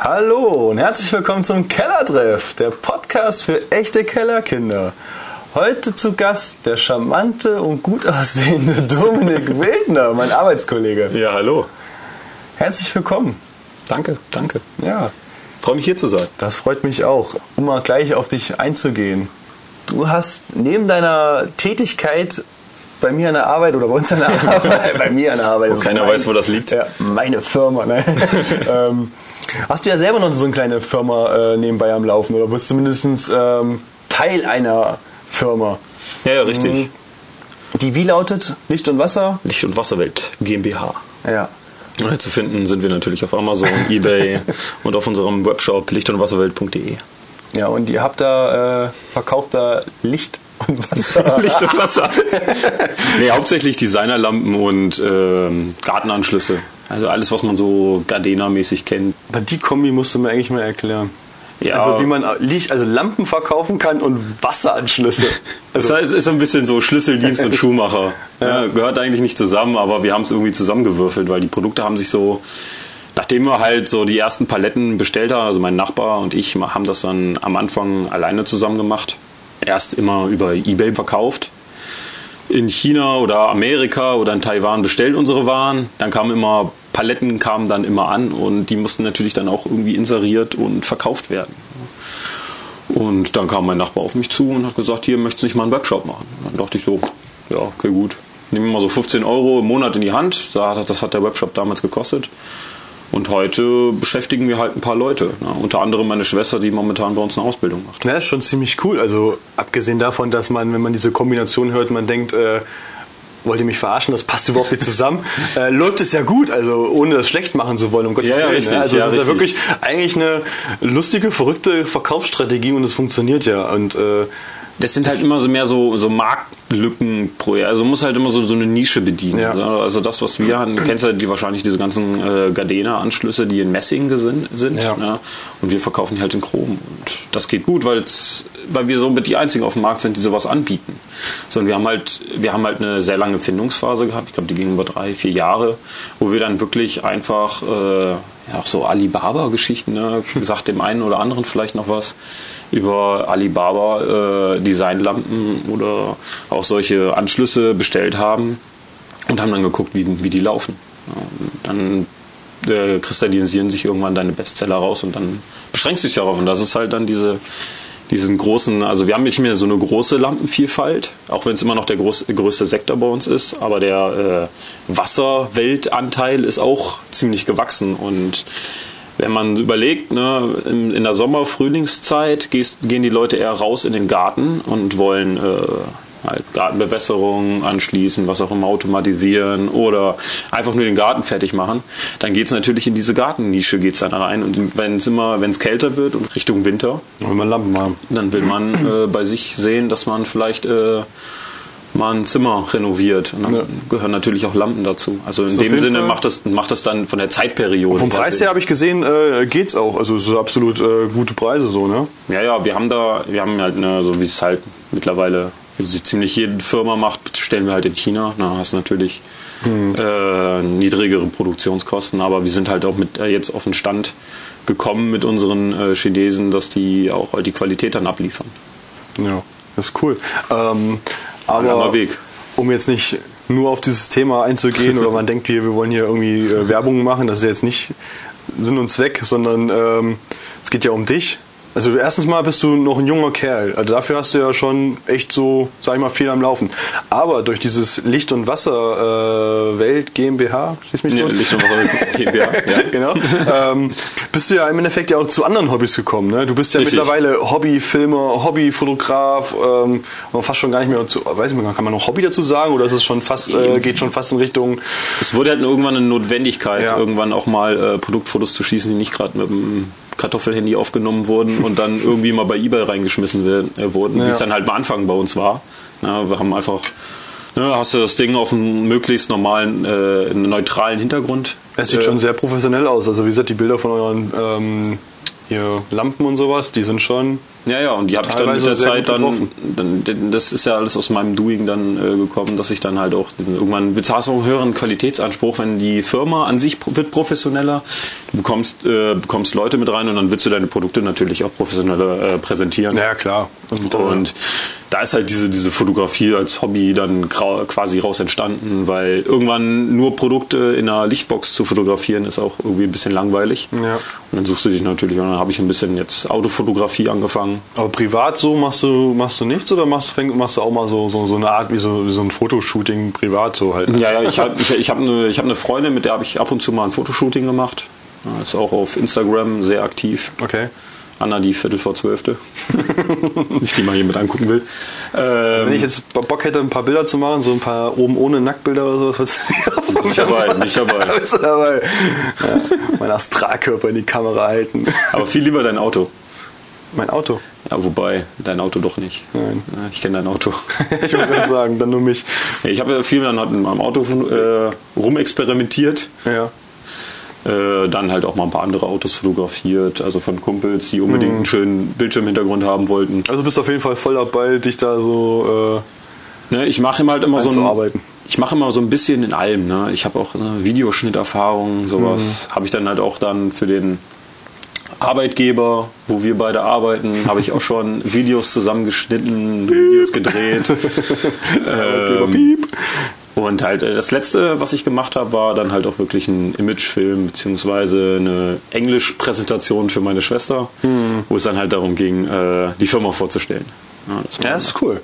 Hallo und herzlich willkommen zum Kellertreff, der Podcast für echte Kellerkinder. Heute zu Gast der charmante und gut aussehende Dominik Wildner, mein Arbeitskollege. Ja, hallo. Herzlich willkommen. Danke, danke. Ja, Freue mich hier zu sein. das freut mich auch. Um mal gleich auf dich einzugehen. Du hast neben deiner Tätigkeit bei mir an der Arbeit oder bei uns an der Arbeit, bei mir an der Arbeit. ist keiner mein- weiß, wo das liegt. Ja, meine Firma. Ne? ähm, hast du ja selber noch so eine kleine Firma äh, nebenbei am Laufen oder bist zumindest ähm, Teil einer Firma. Ja, ja, richtig. Mhm. Die wie lautet? Licht und Wasser? Licht- und Wasserwelt GmbH. Ja. Zu finden sind wir natürlich auf Amazon, Ebay und auf unserem Webshop licht- und wasserwelt.de. Ja, und ihr habt da, äh, verkauft da Licht und Wasser. Licht und Wasser. nee, hauptsächlich Designerlampen und ähm, Gartenanschlüsse. Also alles, was man so Gardena-mäßig kennt. Aber die Kombi musst du mir eigentlich mal erklären. Ja. Also wie man Licht, also Lampen verkaufen kann und Wasseranschlüsse. Das heißt, es ist so ein bisschen so Schlüsseldienst und Schuhmacher. Ja, gehört eigentlich nicht zusammen, aber wir haben es irgendwie zusammengewürfelt, weil die Produkte haben sich so, nachdem wir halt so die ersten Paletten bestellt haben, also mein Nachbar und ich haben das dann am Anfang alleine zusammen gemacht. Erst immer über Ebay verkauft. In China oder Amerika oder in Taiwan bestellt unsere Waren. Dann kamen immer, Paletten kamen dann immer an und die mussten natürlich dann auch irgendwie inseriert und verkauft werden. Und dann kam mein Nachbar auf mich zu und hat gesagt, hier möchtest du nicht mal einen Webshop machen. Dann dachte ich so, ja, okay, gut. Nehmen wir mal so 15 Euro im Monat in die Hand. Das hat der Webshop damals gekostet. Und heute beschäftigen wir halt ein paar Leute. Ne? Unter anderem meine Schwester, die momentan bei uns eine Ausbildung macht. Ja, ist schon ziemlich cool. Also abgesehen davon, dass man, wenn man diese Kombination hört, man denkt, äh, wollt ihr mich verarschen, das passt überhaupt nicht zusammen, äh, läuft es ja gut, also ohne das schlecht machen zu wollen, um Gottes Ja, ja, Willen. richtig, ne? Also ja, es ist ja richtig. wirklich eigentlich eine lustige, verrückte Verkaufsstrategie und es funktioniert ja. Und äh, Das sind halt immer so mehr so, so Marktlücken pro Jahr. Also muss halt immer so, so eine Nische bedienen. Ja. Also das, was wir haben, du kennst ja die, wahrscheinlich diese ganzen äh, Gardena-Anschlüsse, die in Messing sind. Ja. Ne? Und wir verkaufen die halt in Chrom. Und das geht gut, weil wir somit die einzigen auf dem Markt sind, die sowas anbieten. So, und wir haben halt, wir haben halt eine sehr lange Findungsphase gehabt. Ich glaube, die ging über drei, vier Jahre, wo wir dann wirklich einfach äh, ja, auch so Alibaba-Geschichten, ne? gesagt dem einen oder anderen vielleicht noch was über Alibaba äh, Designlampen oder auch solche Anschlüsse bestellt haben und haben dann geguckt, wie, wie die laufen. Ja, dann äh, kristallisieren sich irgendwann deine Bestseller raus und dann beschränkst du dich darauf. Und das ist halt dann diese, diesen großen, also wir haben nicht mehr so eine große Lampenvielfalt, auch wenn es immer noch der groß, größte Sektor bei uns ist, aber der äh, Wasserweltanteil ist auch ziemlich gewachsen. Und wenn man überlegt, ne, in, in der Sommer-Frühlingszeit gehen die Leute eher raus in den Garten und wollen äh, halt Gartenbewässerung anschließen, was auch immer automatisieren oder einfach nur den Garten fertig machen, dann geht es natürlich in diese Gartennische geht's dann rein und wenn es immer, wenn es kälter wird und Richtung Winter, wenn man Lampen haben. dann will man äh, bei sich sehen, dass man vielleicht äh, mal ein Zimmer renoviert. Und dann Ja. gehören natürlich auch Lampen dazu. Also in dem Sinne Fall- macht das, macht das dann von der Zeitperiode. Vom Preis her habe ich gesehen, äh, geht's auch. Also es ist absolut äh, gute Preise so, ne? Ja, ja, wir haben da, wir haben halt, ne, so wie es halt mittlerweile so ziemlich jede Firma macht, stellen wir halt in China. Na, hast natürlich äh, niedrigere Produktionskosten, aber wir sind halt auch mit äh, jetzt auf den Stand gekommen mit unseren äh, Chinesen, dass die auch die Qualität dann abliefern. Ja, das ist cool. Ähm, aber um jetzt nicht nur auf dieses Thema einzugehen oder man denkt, wir, wir wollen hier irgendwie äh, Werbung machen, das ist jetzt nicht Sinn und Zweck, sondern ähm, es geht ja um dich. Also erstens mal bist du noch ein junger Kerl. Also dafür hast du ja schon echt so, sag ich mal, viel am Laufen. Aber durch dieses Licht- und Wasser äh, Welt GmbH, schieß mich Nee, tot. Licht und Wasser GmbH, ja. genau. ähm, bist du ja im Endeffekt ja auch zu anderen Hobbys gekommen. Ne? Du bist ja Richtig. mittlerweile Hobbyfilmer, Hobbyfotograf, ähm, fast schon gar nicht mehr, zu, weiß ich nicht, kann man noch Hobby dazu sagen oder ist es schon fast, äh, geht schon fast in Richtung, Es wurde halt irgendwann eine Notwendigkeit, Ja. irgendwann auch mal äh, Produktfotos zu schießen, die nicht gerade mit dem Kartoffelhandy aufgenommen wurden und dann irgendwie mal bei eBay reingeschmissen werden, äh, wurden, wie Ja. es dann halt am Anfang bei uns war. Ja, wir haben einfach, ne, hast du das Ding auf einem möglichst normalen, äh, neutralen Hintergrund. es sieht äh, schon sehr professionell aus. Also wie gesagt, die Bilder von euren ähm, hier Lampen und sowas, die sind schon. Ja, ja, und die habe ich dann mit der Zeit dann, dann, das ist ja alles aus meinem Doing dann äh, gekommen, dass ich dann halt auch diesen, irgendwann bezahlst du auch einen höheren Qualitätsanspruch, wenn die Firma an sich wird professioneller, du bekommst, äh, bekommst Leute mit rein und dann willst du deine Produkte natürlich auch professioneller äh, präsentieren. Ja, klar. Und, Und da ist halt diese, diese Fotografie als Hobby dann quasi raus entstanden, weil irgendwann nur Produkte in einer Lichtbox zu fotografieren ist auch irgendwie ein bisschen langweilig. Ja. Und dann suchst du dich natürlich, und dann habe ich ein bisschen jetzt Autofotografie angefangen. Aber privat so machst du, machst du nichts oder machst, machst du auch mal so, so, so eine Art wie so, wie so ein Fotoshooting privat so halt? Ja, ja, ich habe ich, ich hab eine, ich hab eine Freundin, mit der habe ich ab und zu mal ein Fotoshooting gemacht. Ist auch auf Instagram sehr aktiv. Okay. Anna, die Viertel vor Zwölfte. ich die mal hier mit angucken will. Wenn Ähm, ich jetzt Bock hätte, ein paar Bilder zu machen, so ein paar oben ohne Nacktbilder oder sowas, was nicht dabei, nicht dabei. Dabei? Ja, mein Astralkörper in die Kamera halten. Aber viel lieber dein Auto. Mein Auto. Ja, wobei, dein Auto doch nicht. Nein. Ich kenne dein Auto. Ich würde gerade sagen, dann nur mich. Ich habe ja viel dann halt mit meinem Auto äh, rumexperimentiert. Ja. Äh, dann halt auch mal ein paar andere Autos fotografiert, also von Kumpels, die unbedingt einen schönen Bildschirmhintergrund haben wollten. Also bist du auf jeden Fall voll dabei, dich da so Ne, ich mache immer halt immer so ein, ich mache immer so ein bisschen in allem. Ne? Ich habe auch eine Videoschnitterfahrung, sowas habe ich dann halt auch dann für den Arbeitgeber, wo wir beide arbeiten, habe ich auch schon Videos zusammengeschnitten, Videos gedreht. äh, ähm, und halt äh, das letzte, was ich gemacht habe, war dann halt auch wirklich ein Imagefilm beziehungsweise eine Englischpräsentation für meine Schwester, wo es dann halt darum ging, äh, die Firma vorzustellen. Ja, das Ja, das ist cool.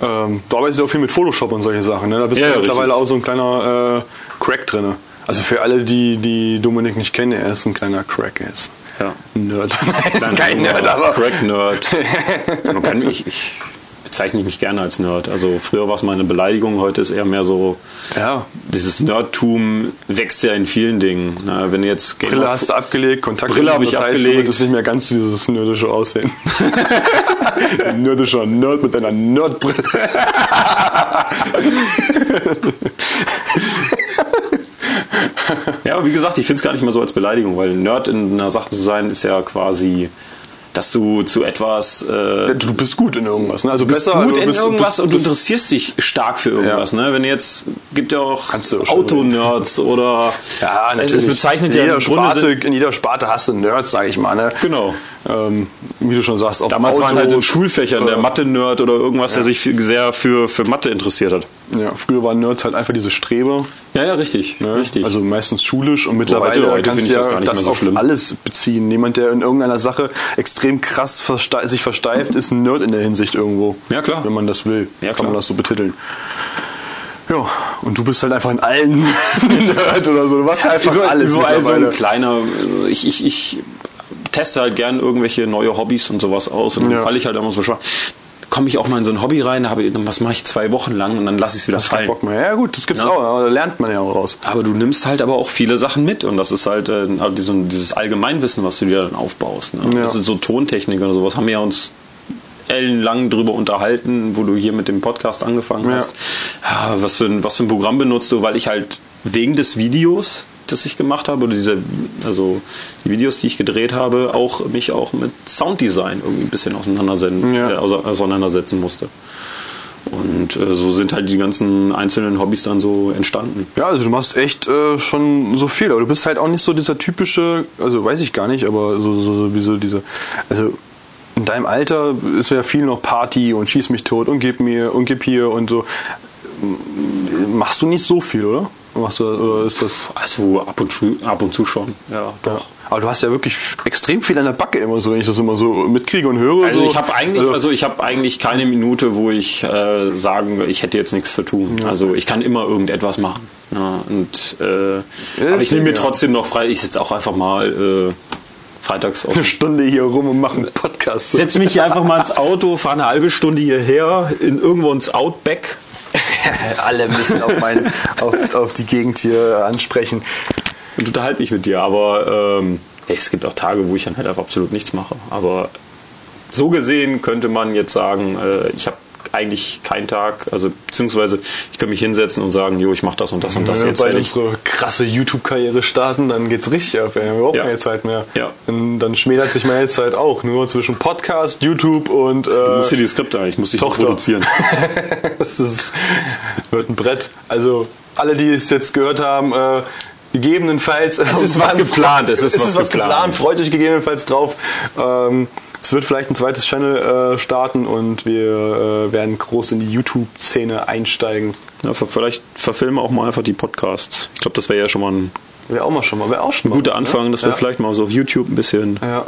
Ähm, du arbeitest ja auch viel mit Photoshop und solche Sachen. Ne? Da bist Ja, du ja, mittlerweile richtig. auch so ein kleiner äh, Crack drin. Also für alle, die, die Dominik nicht kennen, er ist ein kleiner Crack. Er ist ja. Nerd. Kleiner Kein Nerd, aber Crack-Nerd. Man kann mich, ich bezeichne mich gerne als Nerd. Also früher war es mal eine Beleidigung, heute ist eher mehr so, ja. dieses Nerdtum wächst ja in vielen Dingen. Na, wenn du jetzt Game Brille of- hast du abgelegt, Kontakt. Brille habe ich das heißt, abgelegt. Du ist nicht mehr ganz dieses nerdische Aussehen. Nerdischer Nerd mit deiner Nerdbrille. Ja, aber wie gesagt, ich finde es gar nicht mal so als Beleidigung, weil Nerd in einer Sache zu sein ist ja quasi, dass du zu etwas äh, Du bist gut in irgendwas. Ne? Also bist besser gut in bist, irgendwas bist, und du interessierst dich stark für irgendwas. Ne? Wenn jetzt gibt ja auch Autonerds oder Ja, natürlich. es bezeichnet in ja jeder Sparte, sind- in jeder Sparte hast du Nerds, sag ich mal. Ne? genau. Ähm, wie du schon sagst, auch Damals waren halt in Schulfächern der äh, Mathe-Nerd oder irgendwas, der sich sehr für, für Mathe interessiert hat. Ja, früher waren Nerds halt einfach diese Streber. Ja, ja, richtig. Ne? richtig. Also meistens schulisch und mittlerweile heute- heute du ich das ja gar nicht das mehr so auf schlimm. alles beziehen. Jemand, der in irgendeiner Sache extrem krass verste sich versteift, ist ein Nerd in der Hinsicht irgendwo. Ja, klar. Wenn man das will, Ja, kann klar. man das so betiteln. Ja, und du bist halt einfach in allen Nerd oder so. Du warst einfach Überall- alles überall so ein kleiner. Ich, ich, ich teste halt gern irgendwelche neue Hobbys und sowas aus und Ja. dann falle ich halt immer so schwach. Komme ich auch mal in so ein Hobby rein, habe ich, was mache ich zwei Wochen lang und dann lasse ich es wieder Kein fallen. Bock mehr. Ja gut, das gibt's Ja. auch, aber da lernt man ja auch raus. Aber du nimmst halt aber auch viele Sachen mit und das ist halt äh, dieses, dieses Allgemeinwissen, was du dir dann aufbaust. Ne? Ja. Das ist so Tontechnik oder sowas, haben wir ja uns ellenlang drüber unterhalten, wo du hier mit dem Podcast angefangen Ja. hast. Ja, was, für ein, was für ein Programm benutzt du, weil ich halt wegen des Videos, das ich gemacht habe, oder diese, also die Videos, die ich gedreht habe, auch mich auch mit Sounddesign irgendwie ein bisschen auseinandersetzen, Ja. äh, ause- auseinandersetzen musste. Und äh, so sind halt die ganzen einzelnen Hobbys dann so entstanden. Ja, also du machst echt äh, schon so viel, aber du bist halt auch nicht so dieser typische, also weiß ich gar nicht, aber so, so, so wie so diese, also in deinem Alter ist ja viel noch Party und schieß mich tot und gib mir und gib hier und so. Machst du nicht so viel, oder? Machst du, oder ist das. Also ab und zu, ab und zu schon, ja, doch. Aber du hast ja wirklich extrem viel an der Backe immer so, wenn ich das immer so mitkriege und höre. Also so. ich habe eigentlich, also ich habe eigentlich keine Minute, wo ich äh, sagen, ich hätte jetzt nichts zu tun. Also ich kann immer irgendetwas machen. Ja, und äh, aber ich nehme mir ja. trotzdem noch frei. Ich sitze auch einfach mal äh, freitags auf. eine Stunde hier rum und mache einen Podcast. Setz mich hier einfach mal ins Auto, fahre eine halbe Stunde hierher, in irgendwo ins Outback. Alle müssen auf, mein, auf, auf die Gegend hier ansprechen. und unterhalte mich mit dir. Aber ähm, es gibt auch Tage, wo ich dann halt einfach absolut nichts mache. Aber so gesehen könnte man jetzt sagen, äh, ich habe eigentlich keinen Tag, also beziehungsweise ich kann mich hinsetzen und sagen, jo, ich mache das und das und das Wenn jetzt wir bald fertig. unsere krasse YouTube-Karriere starten, dann geht's richtig auf. Wir haben überhaupt Ja. keine Zeit mehr. Ja. Dann, dann schmälert sich meine Zeit auch. Nur zwischen Podcast, YouTube und Du äh, musst dir die Skripte eigentlich, dich Tochter. produzieren. das ist, wird ein Brett. Also alle, die es jetzt gehört haben, äh, gegebenenfalls. Es ist was geplant, es ist was was geplant. geplant. Freut euch gegebenenfalls drauf. Ähm, es wird vielleicht ein zweites Channel äh, starten und wir äh, werden groß in die YouTube-Szene einsteigen. Ja, vielleicht verfilmen wir auch mal einfach die Podcasts. Ich glaube, das wäre ja schon mal ein Wäre auch mal schon mal. Wäre auch schon mal guter was, ne? Anfang, dass wir ja. vielleicht mal so auf YouTube ein bisschen. Ja.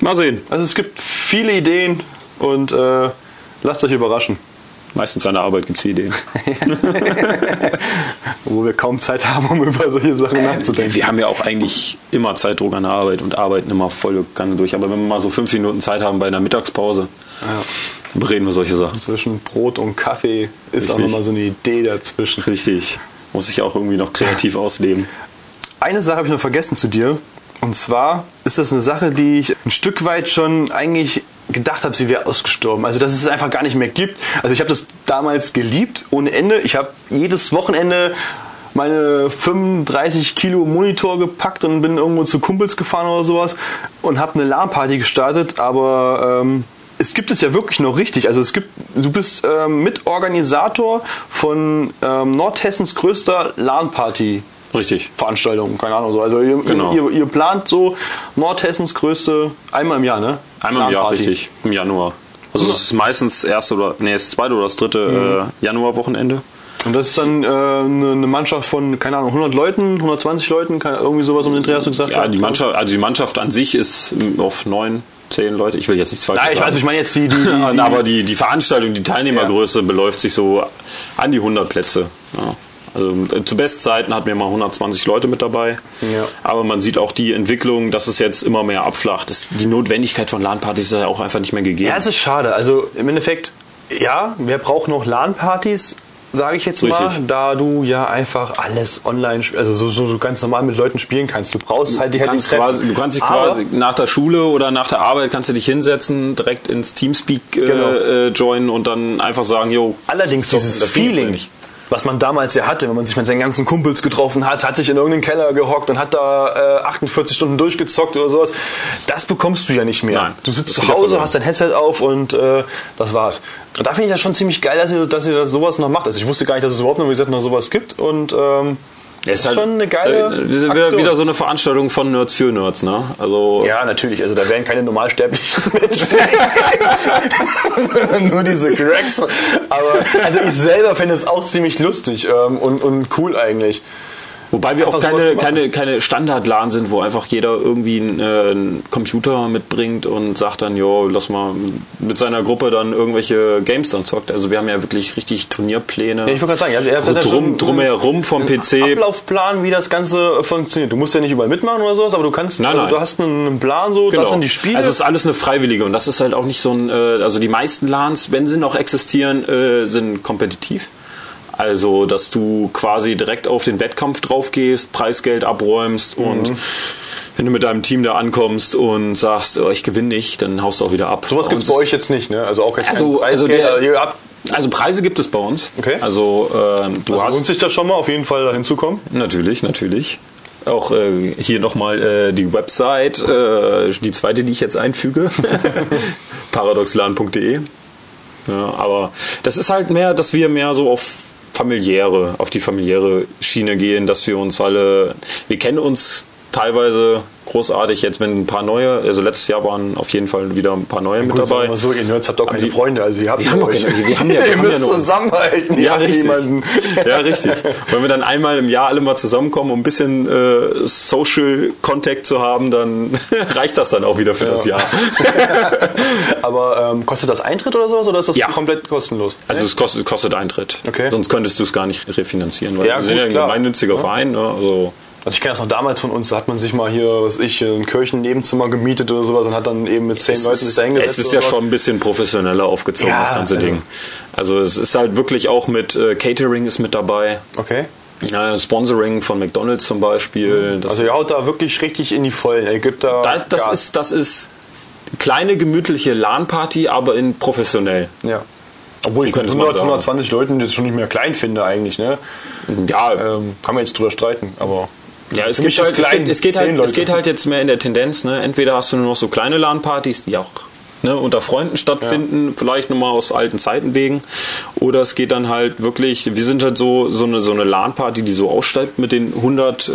Mal sehen. Also es gibt viele Ideen und äh, lasst euch überraschen. Meistens an der Arbeit gibt es Ideen. Wo wir kaum Zeit haben, um über solche Sachen nachzudenken. Wir haben ja auch eigentlich immer Zeitdruck an der Arbeit und arbeiten immer volle Kanne durch. Aber wenn wir mal so fünf Minuten Zeit haben bei einer Mittagspause, Ja. dann bereden wir solche Sachen. Zwischen Brot und Kaffee ist auch Richtig. nochmal so eine Idee dazwischen. Richtig. Muss ich auch irgendwie noch kreativ ausleben. Eine Sache habe ich noch vergessen zu dir. Und zwar ist das eine Sache, die ich ein Stück weit schon eigentlich gedacht habe, sie wäre ausgestorben. Also dass es einfach gar nicht mehr gibt. Also ich habe das damals geliebt, ohne Ende. Ich habe jedes Wochenende meine 35 Kilo Monitor gepackt und bin irgendwo zu Kumpels gefahren oder sowas und habe eine LAN-Party gestartet. Aber ähm, es gibt es ja wirklich noch richtig. Also es gibt, du bist ähm, Mitorganisator von ähm, Nordhessens größter LAN-Party. Richtig. Veranstaltung, keine Ahnung so. Also ihr, Genau. ihr, ihr plant so Nordhessens größte einmal im Jahr, ne? Einmal im Jahr, richtig. Im Januar. Also es ist meistens das erste oder nee, das zweite oder das dritte äh, Januarwochenende. Und das ist dann äh, eine, eine Mannschaft von, keine Ahnung, 100 Leuten, 120 Leuten, keine, irgendwie sowas um den Dreh hast du gesagt? Ja, die Mannschaft, also die Mannschaft an sich ist ähm, auf neun, zehn Leute. Ich will jetzt nichts falsch Nein, ich sagen. weiß, ich meine jetzt die, die, die, aber die, die Veranstaltung, die Teilnehmergröße beläuft sich so an die 100 Plätze. Ja. Also zu Bestzeiten hatten wir mal 120 Leute mit dabei. Ja. Aber man sieht auch die Entwicklung, dass es jetzt immer mehr abflacht. Das, die Notwendigkeit von LAN-Partys ist ja auch einfach nicht mehr gegeben. Ja, es ist schade. Also im Endeffekt, ja, wer braucht noch LAN-Partys, sage ich jetzt mal, Richtig. da du ja einfach alles online, also so, so, so ganz normal mit Leuten spielen kannst. Du brauchst halt die halt kannst, quasi, du kannst dich Aber- quasi nach der Schule oder nach der Arbeit kannst du dich hinsetzen, direkt ins Teamspeak äh, Genau. äh, joinen und dann einfach sagen, jo, Allerdings dieses Das Feeling. Was man damals ja hatte, wenn man sich mit seinen ganzen Kumpels getroffen hat, hat sich in irgendeinen Keller gehockt und hat da äh, 48 Stunden durchgezockt oder sowas, das bekommst du ja nicht mehr. Nein, du sitzt zu Hause, hast dein Headset auf und äh, das war's. Und da finde ich das schon ziemlich geil, dass ihr, dass ihr sowas noch macht. Also ich wusste gar nicht, dass es überhaupt noch, wie gesagt, noch sowas gibt und ähm, Das ist schon eine geile Wir sind wieder, Aktion. wieder so eine Veranstaltung von Nerds für Nerds, ne? Also ja, natürlich. Also da wären keine normalsterblichen Menschen. Nur diese Cracks. Aber also ich selber finde es auch ziemlich lustig ähm, und, und cool eigentlich. Wobei wir auch sowas keine, keine, keine Standard-LAN sind, wo einfach jeder irgendwie einen, äh, einen Computer mitbringt und sagt dann, jo, lass mal mit seiner Gruppe dann irgendwelche Games dann zockt. Also wir haben ja wirklich richtig Turnierpläne. Ja, ich wollte gerade sagen, ihr habt- ihr habt ja drum, schon drumherum vom einen PC. Ablaufplan, wie das Ganze funktioniert. Du musst ja nicht überall mitmachen oder sowas, aber du kannst, Nein, also nein. du hast einen Plan so, das sind die Spiele. Also es ist alles eine freiwillige und das ist halt auch nicht so ein, äh, also die meisten LANs, wenn sie noch existieren, äh, sind kompetitiv. Also, dass du quasi direkt auf den Wettkampf drauf gehst, Preisgeld abräumst und Mhm. wenn du mit deinem Team da ankommst und sagst, oh, ich gewinne nicht, dann haust du auch wieder ab. sowas gibt es Und bei euch jetzt nicht, ne? Also auch jetzt Also- also der- also Also Preise gibt es bei uns. Okay. Also ähm, du also hast lohnt sich das schon mal auf jeden Fall dahin zu kommen. Natürlich, natürlich. Auch äh, hier nochmal äh, die Website, äh, die zweite, die ich jetzt einfüge, paradoxlan.de. Ja, aber das ist halt mehr, dass wir mehr so auf familiäre, auf die familiäre Schiene gehen, dass wir uns alle, wir kennen uns teilweise großartig jetzt, wenn ein paar neue, also letztes Jahr waren auf jeden Fall wieder ein paar neue mit Gut, sagen dabei. wir so, ihr Nerds habt auch keine die- Freunde, also ihr habt Wir haben euch. keine- wir haben ja- wir ihr haben ja müsst uns. zusammenhalten, Ja, richtig. niemanden. Ja, richtig. Wenn wir dann einmal im Jahr alle mal zusammenkommen, um ein bisschen äh, Social Contact zu haben, dann reicht das dann auch wieder für das Jahr. Aber ähm, kostet das Eintritt oder sowas oder ist das Ja. komplett kostenlos? Also es kostet, kostet Eintritt. Okay. Sonst könntest du es gar nicht refinanzieren, weil Ja, wir sind gut, ja ein klar. gemeinnütziger Verein. Ne? Also Also ich kenne das noch damals von uns, da hat man sich mal hier, was ich, ein Kirchennebenzimmer gemietet oder sowas und hat dann eben mit zehn Leuten sich da hingesetzt. es ist ja was. schon ein bisschen professioneller aufgezogen, Ja, das ganze also- Ding. Also es ist halt wirklich auch mit äh, Catering ist mit dabei. Okay. Ja, Sponsoring von McDonalds zum Beispiel. Das Also ihr haut da wirklich richtig in die Vollen. Ihr gibt da Das, das, ist, das ist kleine gemütliche LAN-Party, aber in professionell. Ja. Obwohl ich mit könnte man 100, sagen. 120 Leuten jetzt schon nicht mehr klein finde eigentlich, ne? Ja, Ähm, kann man jetzt drüber streiten, aber Ja, es, gibt halt, es, klein, geht, es, geht halt, es geht halt jetzt mehr in der Tendenz, ne? entweder hast du nur noch so kleine LAN-Partys, die auch ne, unter Freunden stattfinden, vielleicht nochmal aus alten Zeiten wegen, oder es geht dann halt wirklich, wir sind halt so, so eine, so eine LAN-Party, die so aussteigt mit den 100 äh,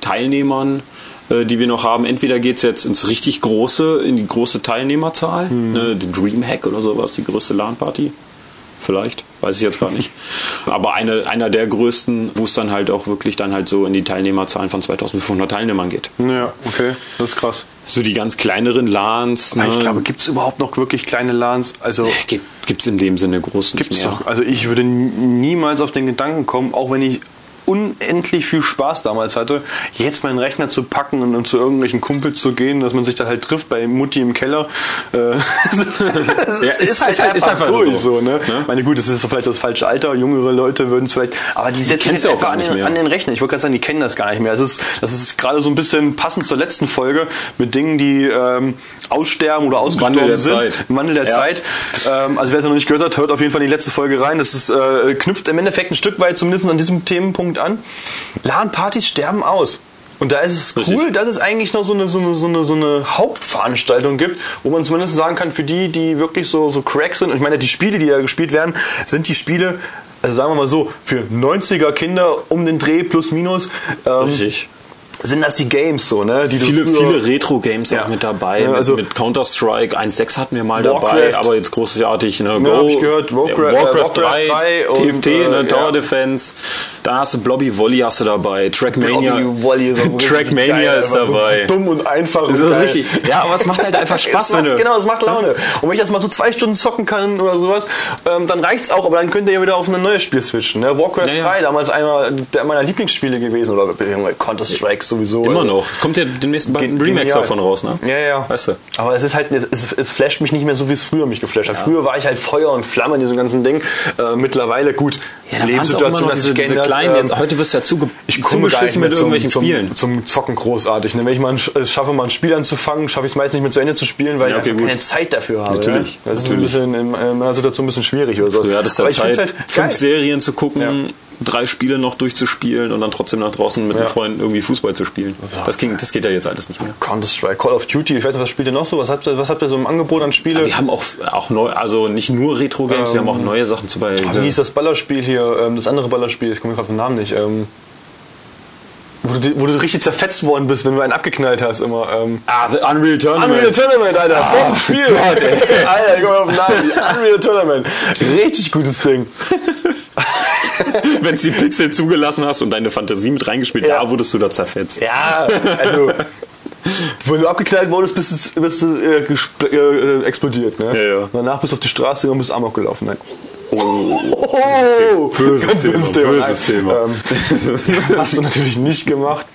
Teilnehmern, äh, die wir noch haben. Entweder geht es jetzt ins richtig große, in die große Teilnehmerzahl, Mhm. ne, die Dreamhack oder sowas, die größte LAN-Party. Vielleicht, weiß ich jetzt gar nicht. Aber eine, einer der größten, wo es dann halt auch wirklich dann halt so in die Teilnehmerzahlen von 2500 Teilnehmern geht. ja, okay, das ist krass. So die ganz kleineren LANs. Ne, ich glaube, gibt es überhaupt noch wirklich kleine LANs? Also gibt es in dem Sinne groß nicht gibt's mehr. doch. Also ich würde niemals auf den Gedanken kommen, auch wenn ich unendlich viel Spaß damals hatte, jetzt meinen Rechner zu packen und, und zu irgendwelchen Kumpels zu gehen, dass man sich da halt trifft bei Mutti im Keller. Äh, Ja, ist- ist halt- ist einfach durch, so. ne? Ne? Meine gut, das ist so vielleicht das falsche Alter, jüngere Leute würden es vielleicht, aber die setzen sich einfach gar an nicht den, mehr. an den Rechner. Ich wollte gerade sagen, die kennen das gar nicht mehr. Das ist, das ist gerade so ein bisschen passend zur letzten Folge mit Dingen, die ähm, aussterben oder ausgestorben Wandel sind. Zeit. Wandel der Ja. Zeit. Ähm, also wer es noch nicht gehört hat, hört auf jeden Fall in die letzte Folge rein. Das ist, äh, knüpft im Endeffekt ein Stück weit zumindest an diesem Themenpunkt an. LAN-Partys sterben aus. Und da ist es Richtig. cool, dass es eigentlich noch so eine, so, eine, so, eine, so eine Hauptveranstaltung gibt, wo man zumindest sagen kann, für die, die wirklich so, so crack sind, und ich meine, die Spiele, die da gespielt werden, sind die Spiele, also sagen wir mal so, für 90er Kinder um den Dreh plus minus, ähm, Richtig. sind das die Games so, ne? Die Viele, viele Retro-Games Ja. auch mit dabei. Ja, also- mit, mit Counter-Strike 1.6 hatten wir mal Warcraft. dabei, aber jetzt großartig. Ne? Gehört. ja, Warcraft- Warcraft, äh, Warcraft 3, 3 und, TFT, ne? Tower. Defense. Dann hast du Blobby Volley hast du dabei. Trackmania. Blobby Volley ist so Trackmania geil, ist einfach so dabei. dumm und einfach. und So richtig. Ja, aber es macht halt einfach Spaß, macht, wenn du. Genau, es macht Laune. Und wenn ich das mal so zwei Stunden zocken kann oder sowas, ähm, dann reicht's auch, aber dann könnt ihr ja wieder auf ein neues Spiel switchen. Ne? Warcraft Ja, ja. 3, damals einer meiner Lieblingsspiele gewesen, oder Counter-Strike sowieso. Immer Also, noch. Es kommt ja demnächst bald ein Remix davon raus, ne? Ja, ja. Weißt du? Aber es ist halt, es, es, flasht mich nicht mehr so, wie es früher mich geflasht hat. Früher war ich halt Feuer und Flamme in diesem ganzen Ding. Äh, mittlerweile, gut, Ja, da immer noch hat diese, diese kleinen, Ähm, jetzt, heute wirst du ja zuge ich zugeschissen mit irgendwelchen zum, Spielen. zum Zocken großartig. Ne? Wenn ich mal ein, es schaffe, mal ein Spiel anzufangen, schaffe ich es meist nicht mehr zu Ende zu spielen, weil Ja, ich okay, gut. keine Zeit dafür habe. Natürlich, Ne? Das ist natürlich. ein bisschen in, in meiner Situation ein bisschen schwierig oder so. Du hattest ja ich Zeit, halt fünf geil. Serien zu gucken, Ja. Drei Spiele noch durchzuspielen und dann trotzdem nach draußen mit Ja. den Freunden irgendwie Fußball zu spielen. Das, ging, das geht ja jetzt alles nicht mehr. Counter-Strike, Call of Duty, ich weiß nicht, was spielt ihr noch so? Was habt ihr, was habt ihr so im Angebot an Spiele? Wir haben auch, auch neu, also nicht nur Retro-Games, wir haben auch neue Sachen zu bei. Wie hieß das Ballerspiel hier, ähm, das andere Ballerspiel, ich komme gerade vom Namen nicht. Ähm, wo, du, wo du richtig zerfetzt worden bist, wenn du einen abgeknallt hast immer. Ähm, Ah, The Unreal Tournament. Unreal Tournament, Alter. Boah, Spiel. Alter, ich komm auf den Namen. Unreal Tournament. Richtig gutes Ding. Wenn es die Pixel zugelassen hast und deine Fantasie mit reingespielt, Ja. da wurdest du da zerfetzt. Ja, also. Wenn du abgeknallt wurdest, bist du, bist du äh, äh, äh, explodiert. Ne? Ja, ja. Danach bist du auf die Straße und bist Amok gelaufen. Nein. Oh, böses Ganz Thema, böses böses Thema. Thema. Ähm, hast du natürlich nicht gemacht.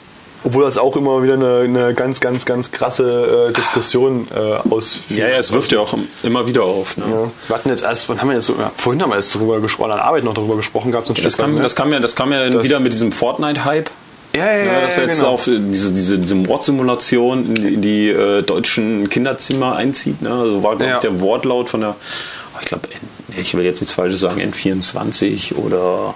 Obwohl das auch immer wieder eine, eine ganz, ganz, ganz krasse äh, Diskussion äh, ausführt. Ja, ja, es wirft ja auch immer wieder auf. Ne? Ja. Wir hatten jetzt erst, wann haben wir jetzt so, ja, vorhin haben wir jetzt darüber gesprochen, an Arbeit noch darüber gesprochen gehabt, so ein Das Stück kam, weit, ne? das kam ja, das kam ja Das- wieder mit diesem Fortnite-Hype. Ja, ja, ja, dass ja, jetzt genau. auf diese, diese, diese Mordsimulation in die, äh, deutschen Kinderzimmer einzieht. Ne? Also war, glaube Ja. ich, der Wortlaut von der, ich glaube, ich will jetzt nichts Falsches sagen, N24 oder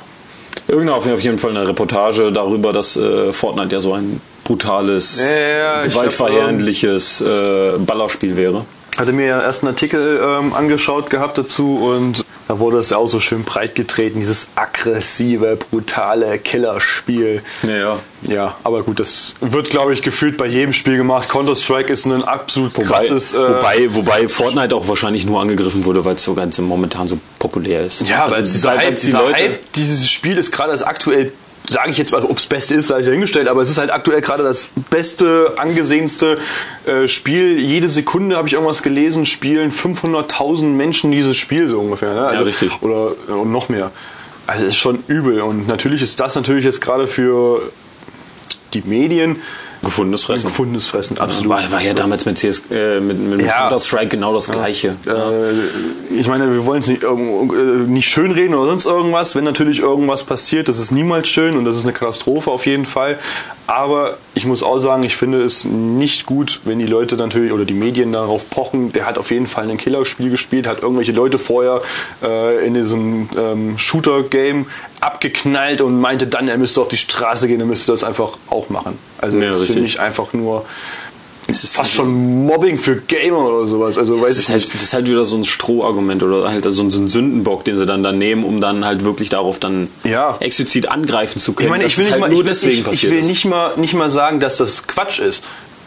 irgendeine auf jeden Fall eine Reportage darüber, dass äh, Fortnite ja so ein brutales, Ja, ja, ich gewaltverherrliches äh, Ballerspiel wäre. hatte mir ja erst einen Artikel ähm, angeschaut gehabt dazu und da wurde es ja auch so schön breit getreten, dieses aggressive, brutale Killerspiel. Naja. Ja, aber gut, das wird, glaube ich, gefühlt bei jedem Spiel gemacht. Counter-Strike ist ein absolut Wobei, krasses... äh, wobei, wobei Fortnite auch wahrscheinlich nur angegriffen wurde, weil es so ganz momentan so populär ist. Ja, also, dieser, weil- weil Hype, dieser Hype, dieses Spiel ist gerade das aktuell, sage ich jetzt mal, ob es Beste ist, sei ich dahingestellt, aber es ist halt aktuell gerade das beste, angesehenste äh, Spiel. Jede Sekunde habe ich irgendwas gelesen, spielen 500.000 Menschen dieses Spiel so ungefähr. Ne? Also, richtig. Oder äh, und noch mehr. Also es ist schon übel und natürlich ist das natürlich jetzt gerade für die Medien gefundenes Fressen. gefundenes Fressen, absolut. War, war ja damals mit, CS, äh, mit, mit Ja. Counter-Strike genau das Gleiche. Äh, ich meine, wir wollen es nicht, äh, nicht schönreden oder sonst irgendwas. Wenn natürlich irgendwas passiert, das ist niemals schön und das ist eine Katastrophe auf jeden Fall. Aber ich muss auch sagen, ich finde es nicht gut, wenn die Leute natürlich oder die Medien darauf pochen, der hat auf jeden Fall ein Killerspiel gespielt, hat irgendwelche Leute vorher äh, in diesem ähm, Shooter-Game abgeknallt und meinte dann, er müsste auf die Straße gehen, er müsste das einfach auch machen. Also Ja, das finde ich einfach nur es ist fast schon Mobbing für Gamer oder sowas. Also weiß Das ich ist, halt, nicht. das ist halt wieder so ein Strohargument oder halt so ein, Sündenbock, den sie dann, dann nehmen, um dann halt wirklich darauf dann Ja. explizit angreifen zu können. Ich meine, ich will, nicht halt mal, ich, will- ich, ich will nicht mal, nicht mal sagen, dass das Quatsch ist.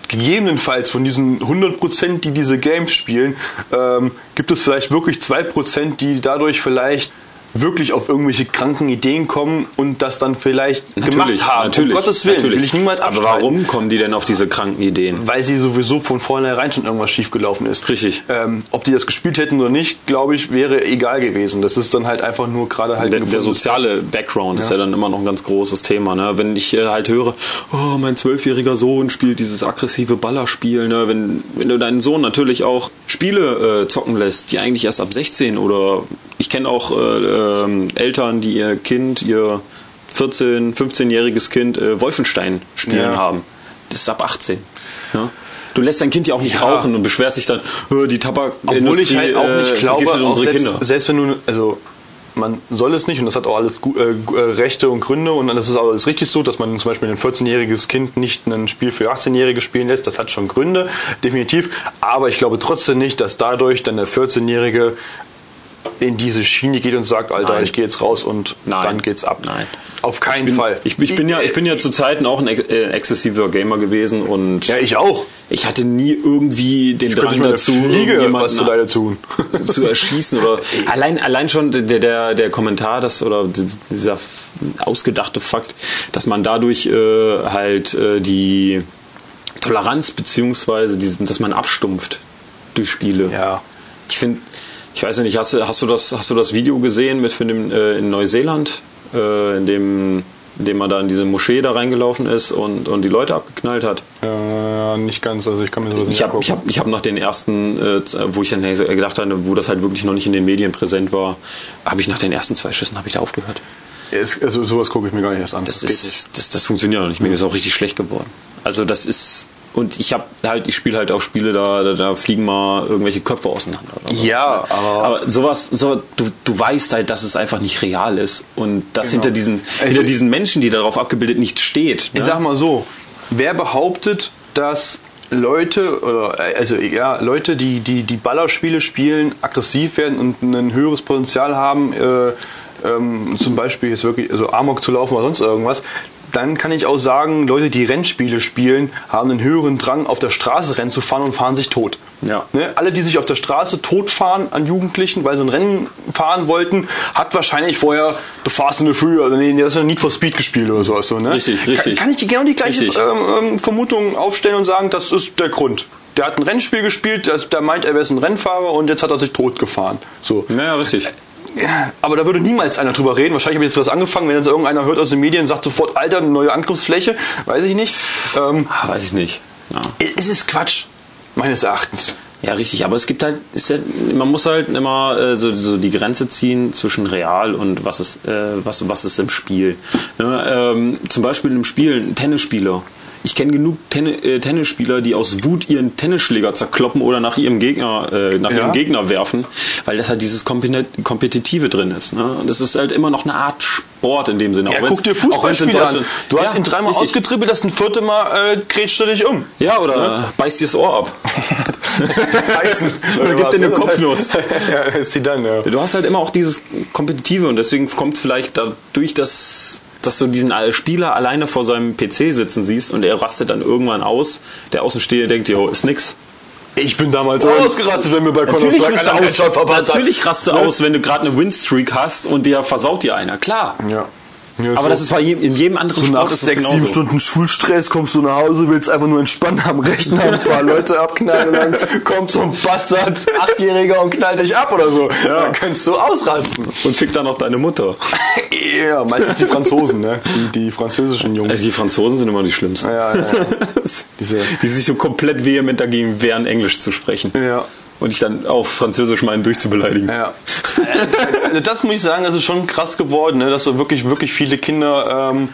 Gegebenenfalls von diesen 100%, die diese Games spielen, ähm, gibt es vielleicht wirklich 2%, die dadurch vielleicht wirklich auf irgendwelche kranken Ideen kommen und das dann vielleicht gemacht haben. natürlich, um Gottes Willen, natürlich. will ich niemals Aber abstreiten. warum kommen die denn auf diese kranken Ideen? Weil sie sowieso von vornherein schon irgendwas schiefgelaufen ist. Richtig. Ähm, ob die das gespielt hätten oder nicht, glaube ich, wäre egal gewesen. Das ist dann halt einfach nur gerade halt Der, der soziale Background ist ja dann immer noch ein ganz großes Thema. Ne? Wenn ich äh, halt höre, oh, mein zwölfjähriger Sohn spielt dieses aggressive Ballerspiel, ne? wenn, wenn du deinen Sohn natürlich auch Spiele äh, zocken lässt, die eigentlich erst ab 16 oder ich kenne auch äh, ähm, Eltern, die ihr Kind, ihr 14-, 15-jähriges Kind äh, Wolfenstein spielen Ja. haben. Das ist ab 18. Ja? Du lässt dein Kind ja auch nicht Ja. rauchen und beschwerst dich dann, "Äh, die Tabakindustrie Obwohl ich halt auch äh, nicht glaube, vergiftet auch unsere selbst, Kinder. selbst wenn du, also man soll es nicht und das hat auch alles äh, äh, Rechte und Gründe und das ist auch alles richtig so, dass man zum Beispiel ein 14-jähriges Kind nicht ein Spiel für 18-Jährige spielen lässt, das hat schon Gründe, definitiv, aber ich glaube trotzdem nicht, dass dadurch dann der 14-Jährige in diese Schiene geht und sagt, Alter, Nein. ich gehe jetzt raus und Nein. dann geht's ab. Nein. Auf keinen ich bin, Fall. Ich, ich, bin ja, ich bin ja zu Zeiten auch ein äh, exzessiver Gamer gewesen und ja, ich auch. ich hatte nie irgendwie den Ich Drang dazu, Fliege, was zu leider tun. zu erschießen oder allein allein schon der der der Kommentar das oder dieser ausgedachte Fakt, dass man dadurch äh, halt äh, die Toleranz beziehungsweise diesen, dass man abstumpft durch Spiele. Ja. Ich finde, ich weiß nicht, hast, du- hast du das hast du das Video gesehen mit von dem äh, in Neuseeland, äh, in dem in dem man da in diese Moschee da reingelaufen ist und, und die Leute abgeknallt hat. Äh, nicht ganz, also ich kann mir sowas nicht Ich habe ich hab, ich hab nach den ersten, äh, wo ich dann gedacht habe, wo das halt wirklich noch nicht in den Medien präsent war, habe ich nach den ersten zwei Schüssen habe ich da aufgehört. Es- also sowas gucke ich mir gar nicht erst an. Das nicht. ist, das, das funktioniert noch nicht mehr. Mir ist auch richtig schlecht geworden. Also das ist und ich habe halt, ich spiele halt auch Spiele, da, da, da fliegen mal irgendwelche Köpfe auseinander. Sowas, Ja, ne? aber- aber sowas, so, du, du weißt halt, dass es einfach nicht real ist und dass Genau. hinter diesen, Also hinter ich- diesen Menschen, die darauf abgebildet, nicht steht. Ich ne? sag mal so, wer behauptet, dass Leute oder äh, also ja, Leute, die, die die Ballerspiele spielen, aggressiv werden und ein höheres Potenzial haben, äh, ähm, zum Beispiel jetzt wirklich also Amok zu laufen oder sonst irgendwas, dann kann ich auch sagen, Leute, die Rennspiele spielen, haben einen höheren Drang, auf der Straße Rennen zu fahren und fahren sich tot. Ja. Ne? Alle, die sich auf der Straße totfahren an Jugendlichen, weil sie ein Rennen fahren wollten, hat wahrscheinlich vorher The Fast and the Free oder nee, das ist ja Need for Speed gespielt oder sowas. So, ne? Richtig, richtig. Kann, kann ich die genau die gleiche ähm, ähm, Vermutung aufstellen und sagen, das ist der Grund. Der hat ein Rennspiel gespielt, der, der meint, er wäre ein Rennfahrer und jetzt hat er sich tot gefahren. So. Naja, richtig. Aber da würde niemals einer drüber reden. Wahrscheinlich habe ich jetzt was angefangen, wenn jetzt irgendeiner hört aus den Medien, sagt sofort, Alter, eine neue Angriffsfläche. Weiß ich nicht. Ähm, Ah, weiß ich nicht. Ja. es ist Quatsch, meines Erachtens. Ja, richtig, aber es gibt halt, ja, man muss halt immer äh, so, so die Grenze ziehen zwischen real und was ist, äh, was, was ist im Spiel. Ne, ähm, zum Beispiel im Spiel ein Tennisspieler. Ich kenne genug Tenni äh, Tennisspieler, die aus Wut ihren Tennisschläger zerkloppen oder nach ihrem Gegner, äh, nach Ja. ihrem Gegner werfen, weil das halt dieses Kompet- Kompetitive drin ist. Ne? Und es ist halt immer noch eine Art Sport in dem Sinne. Ja, auch guck dir Fußballspiele an. Du hast Ja, ihn dreimal richtig. ausgetribbelt, das ein vierte Mal äh, grätscht du dich um. Ja, oder beißt dir das Ohr ab. Heißen. Oder gibt dir eine Kopfnuss. ja, ist sie dann, ja. Du hast halt immer auch dieses Kompetitive und deswegen kommt vielleicht dadurch, dass, dass du diesen Spieler alleine vor seinem PC sitzen siehst und er rastet dann irgendwann aus. Der Außensteher denkt, jo, ist nix. Ich bin damals ausgerastet, wenn mir bei du einer einen aus, verpasst hat. natürlich rast du Ne? aus, wenn du gerade eine Winstreak hast und dir versaut dir einer. Klar. Ja. Ja Aber so. das ist bei jedem, in jedem anderen So Sport nach ist sechs, sieben Stunden Schulstress kommst du nach Hause, willst einfach nur entspannen am Rechner, ein paar Leute abknallen und dann kommt so ein Bastard, Achtjähriger und knallt dich ab oder so. Dann kannst du ausrasten. Und fickt dann auch deine Mutter. Ja, meistens die Franzosen, ne? Die, die französischen Jungs. Also die Franzosen sind immer die schlimmsten. Ja, ja, ja. Die sich so komplett vehement dagegen wehren, Englisch zu sprechen. Ja. Und ich dann auf Französisch meinen durchzubeleidigen. Ja. Also das muss ich sagen, das ist schon krass geworden, ne? dass so wirklich, wirklich viele Kinder ähm,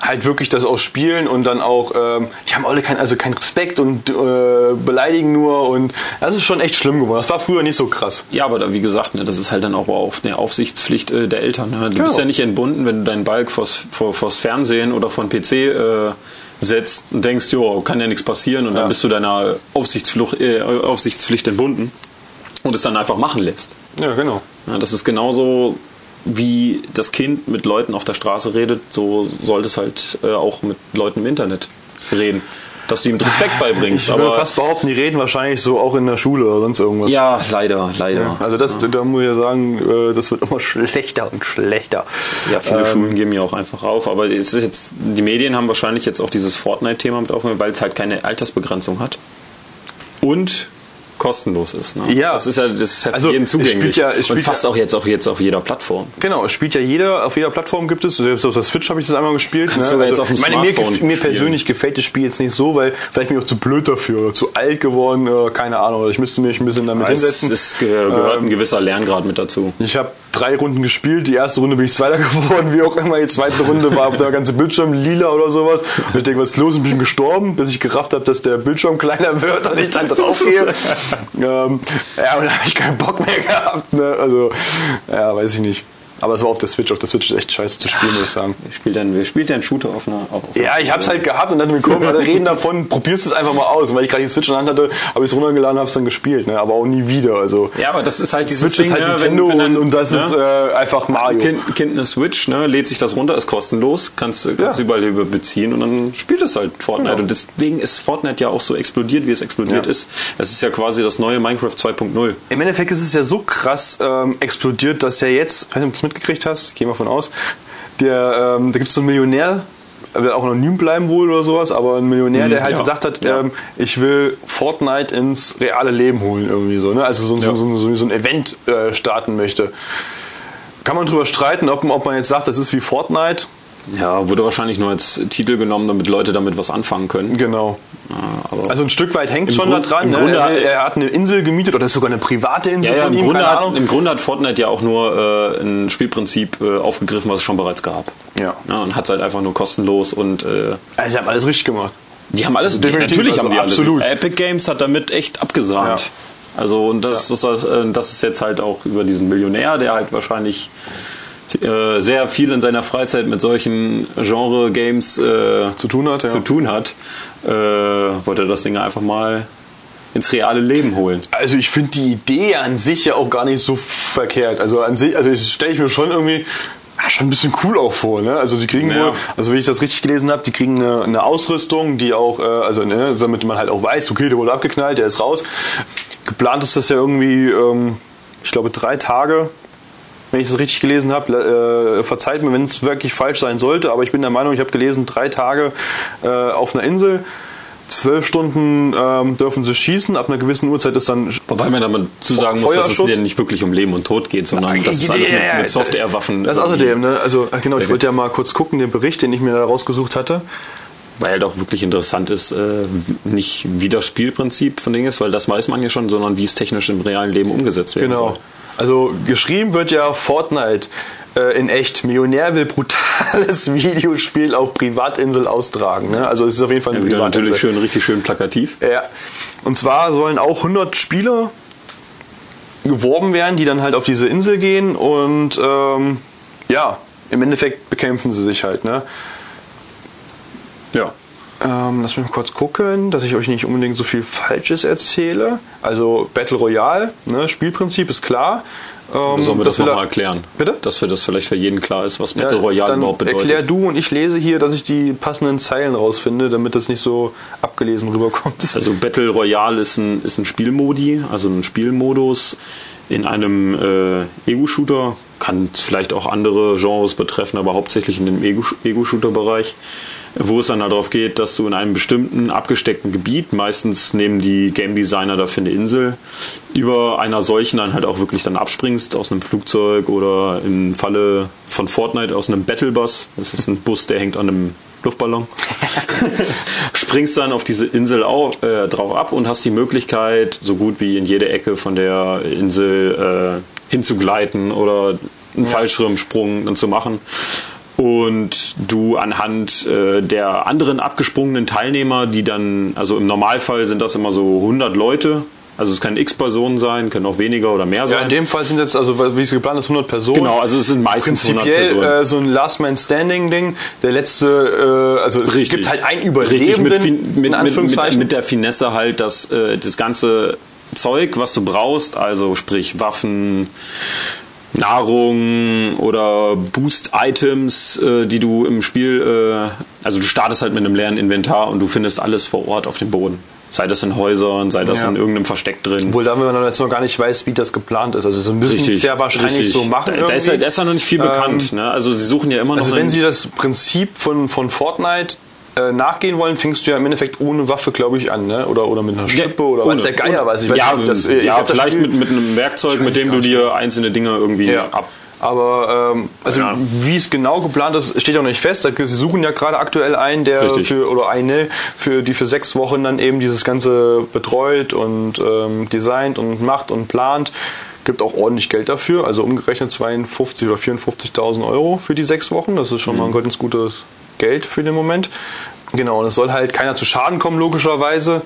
halt wirklich das auch spielen und dann auch, ähm, die haben alle keinen also keinen Respekt und äh, beleidigen nur und das ist schon echt schlimm geworden. Das war früher nicht so krass. Ja, aber da, wie gesagt, ne, das ist halt dann auch auf eine Aufsichtspflicht äh, der Eltern. Ne? Du Genau. bist ja nicht entbunden, wenn du deinen Balk vors, vor, vors Fernsehen oder vor den PC äh, setzt und denkst, jo, kann ja nichts passieren und Ja. dann bist du deiner Aufsichtspflicht, äh, Aufsichtspflicht entbunden und es dann einfach machen lässt. Ja, genau. Ja, das ist genauso wie das Kind mit Leuten auf der Straße redet, so sollte es halt äh, auch mit Leuten im Internet reden. Dass du ihm Respekt beibringst. Ich würde aber fast behaupten, die reden wahrscheinlich so auch in der Schule oder sonst irgendwas. ja, leider, leider. Also das, da muss ich ja sagen, äh, das wird immer schlechter und schlechter. Ja, viele Ähm, Schulen geben ja auch einfach auf. Aber es ist jetzt, die Medien haben wahrscheinlich jetzt auch dieses Fortnite-Thema mit aufgenommen, weil es halt keine Altersbegrenzung hat. Und kostenlos ist. Ne? Ja. Das ist ja, das ist ja Also, jeden zugänglich. ja- und fast ja- auch jetzt auch jetzt auf jeder Plattform. Genau, es spielt ja jeder, auf jeder Plattform gibt es, selbst auf der Switch habe ich das einmal gespielt. ne? Kannst sogar jetzt auf dem ich meine, mir, Smartphone mir persönlich gefällt das Spiel jetzt nicht so, weil vielleicht bin ich auch zu blöd dafür oder zu alt geworden, oder keine Ahnung, ich müsste mich ein bisschen damit Es, hinsetzen. es gehört, Ähm, ein gewisser Lerngrad mit dazu. Ich habe drei Runden gespielt. Die erste Runde bin ich Zweiter geworden, wie auch immer. Die zweite Runde war auf der ganze Bildschirm lila oder sowas. Und ich denke, was ist los? Und bin gestorben, bis ich gerafft habe, dass der Bildschirm kleiner wird und ich dann draufgehe. ähm, ja, und da habe ich keinen Bock mehr gehabt. Ne? Also, ja, weiß ich nicht. Aber es war auf der Switch. Auf der Switch ist echt scheiße zu spielen, muss ich sagen. Wer spielt denn, wer spielt denn Shooter auf einer. Auf Ja, ich hab's halt gehabt und dann gucken, alle reden davon, probierst es einfach mal aus. Und weil ich gerade die Switch in der Hand hatte, habe ich es runtergeladen und hab's dann gespielt, ne? aber auch nie wieder. Also Ja, aber das ist halt dieses Switch ist halt ne, Nintendo wenn, wenn dann, und, das ne, ist äh, einfach Mario. Kind, kind eine Switch, ne, lädt sich das runter, ist kostenlos, kannst, kannst Ja. du überall über beziehen und dann spielt es halt Fortnite. Genau. Und deswegen ist Fortnite ja auch so explodiert, wie es explodiert Ja. ist. Es ist ja quasi das neue Minecraft 2.0. Im Endeffekt ist es ja so krass ähm, explodiert, dass ja jetzt, ich weiß nicht, du mitgekriegt hast, geh mal von aus, der, ähm, da gibt es so einen Millionär, er will auch anonym bleiben wohl oder sowas, aber ein Millionär, der halt ja. gesagt hat, ähm, ich will Fortnite ins reale Leben holen irgendwie so, ne? Also so, Ja. so, so, so ein Event äh, starten möchte. Kann man drüber streiten, ob, ob man jetzt sagt, das ist wie Fortnite. Ja, wurde wahrscheinlich nur als Titel genommen, damit Leute damit was anfangen können. Genau. Ja, aber Also ein Stück weit hängt schon Grund- da dran. im Ne? Grunde er, hat- er hat eine Insel gemietet oder sogar eine private Insel ja, ja, von im, ihm, Grunde hat, im Grunde hat Fortnite ja auch nur äh, ein Spielprinzip äh, aufgegriffen, was es schon bereits gab. Ja. und hat es halt einfach nur kostenlos und äh, Also sie haben alles richtig gemacht. Die haben alles, Definitiv, natürlich also haben die absolut. alles. Epic Games hat damit echt abgesahnt. Ja. Also und das, ist, das, äh, das ist jetzt halt auch über diesen Millionär, der halt wahrscheinlich äh, sehr viel in seiner Freizeit mit solchen Genre-Games äh, Zu tun hat, ja. zu tun hat, äh, wollte er das Ding einfach mal ins reale Leben holen. Also ich finde die Idee an sich ja auch gar nicht so verkehrt. Also an sich, also stelle ich mir schon irgendwie ja, schon ein bisschen cool auch vor. Ne? Also die kriegen Ja. wohl, also wenn ich das richtig gelesen habe, die kriegen eine, eine Ausrüstung, die auch, äh, also ne, damit man halt auch weiß, okay, der wurde abgeknallt, der ist raus. Geplant ist das ja irgendwie, ähm, ich glaube drei Tage. Wenn ich das richtig gelesen habe, äh, verzeiht mir, wenn es wirklich falsch sein sollte, aber ich bin der Meinung, ich habe gelesen, drei Tage äh, auf einer Insel, zwölf Stunden ähm, dürfen sie schießen, ab einer gewissen Uhrzeit ist dann Wobei man damit zu sagen muss, dass es dir nicht wirklich um Leben und Tod geht, sondern Okay, das ist alles mit, mit Softwarewaffen. Das irgendwie- außerdem, ne? Also genau, ich wollte ja mal kurz gucken, den Bericht, den ich mir da rausgesucht hatte. Weil halt auch wirklich interessant ist, äh, nicht wie das Spielprinzip von Ding ist, weil das weiß man ja schon, sondern wie es technisch im realen Leben umgesetzt werden Genau. soll. Also geschrieben wird ja Fortnite äh, in echt. Millionär will brutales Videospiel auf Privatinsel austragen. Ne? Also es ist auf jeden Fall eine Ja, Privatinsel. natürlich schön, richtig schön plakativ. Ja. Und zwar sollen auch 100 Spieler geworben werden, die dann halt auf diese Insel gehen und ähm, ja, im Endeffekt bekämpfen sie sich halt. Ne? Ja. Ähm, lass mich mal kurz gucken, dass ich euch nicht unbedingt so viel Falsches erzähle. Also Battle Royale, ne, Spielprinzip ist klar. Ähm, Sollen wir das nochmal er- erklären? Bitte? Dass für das vielleicht für jeden klar ist, was Battle Ja, Royale überhaupt bedeutet. Erklär du und ich lese hier, dass ich die passenden Zeilen rausfinde, damit das nicht so abgelesen rüberkommt. Also Battle Royale ist ein, ist ein Spielmodi, also ein Spielmodus in einem äh, Ego-Shooter. Kann vielleicht auch andere Genres betreffen, aber hauptsächlich in dem Ego- Ego-Shooter-Bereich, wo es dann halt darauf geht, dass du in einem bestimmten abgesteckten Gebiet, meistens nehmen die Game Designer dafür eine Insel, über einer solchen dann halt auch wirklich dann abspringst aus einem Flugzeug oder im Falle von Fortnite aus einem Battlebus. Das ist ein Bus, der hängt an einem Luftballon. Springst dann auf diese Insel auf, äh, drauf ab und hast die Möglichkeit, so gut wie in jede Ecke von der Insel äh, hinzugleiten oder einen Fallschirmsprung dann zu machen. Und du anhand äh, der anderen abgesprungenen Teilnehmer, die dann, also im Normalfall sind das immer so 100 Leute, also es können x Personen sein, können auch weniger oder mehr sein. Ja, in dem Fall sind jetzt, also wie es geplant ist, 100 Personen. Genau, also es sind meistens 100 Prinzipiell Personen. äh, so ein Last Man Standing Ding. Der letzte, äh, also es Richtig. gibt halt einen Richtig, Überlebenden, in mit, mit, mit, mit der Finesse halt, dass äh, das ganze Zeug, was du brauchst, also sprich Waffen, Nahrung oder Boost-Items, äh, die du im Spiel, äh, also du startest halt mit einem leeren Inventar und du findest alles vor Ort auf dem Boden. Sei das in Häusern, sei das Ja. in irgendeinem Versteck drin. Obwohl da man jetzt noch gar nicht weiß, wie das geplant ist. Also sie müssen es ja wahrscheinlich richtig. so machen. Da, da, ist ja, da ist ja noch nicht viel bekannt. Ne? Also sie suchen ja immer noch Also wenn Sie das Prinzip von, von Fortnite äh, nachgehen wollen, fängst du ja im Endeffekt ohne Waffe, glaube ich, an, ne? Oder, oder mit einer Schippe oder ohne- weiß der Geier, weiß ich. ja, nicht, das, ja das vielleicht Spiel- mit, mit einem Werkzeug, mit dem du dir einzelne Dinge irgendwie Ja. ab. Aber ähm, also Ahnung. wie es genau geplant ist, steht auch nicht fest. Sie suchen ja gerade aktuell einen, der Richtig. für oder eine, für die für sechs Wochen dann eben dieses Ganze betreut und ähm, designt und macht und plant. Gibt auch ordentlich Geld dafür, also umgerechnet 52 oder 54.000 Euro für die sechs Wochen. Das ist schon Mhm. mal ein ganz gutes Geld für den Moment. Genau, und es soll halt keiner zu Schaden kommen, logischerweise.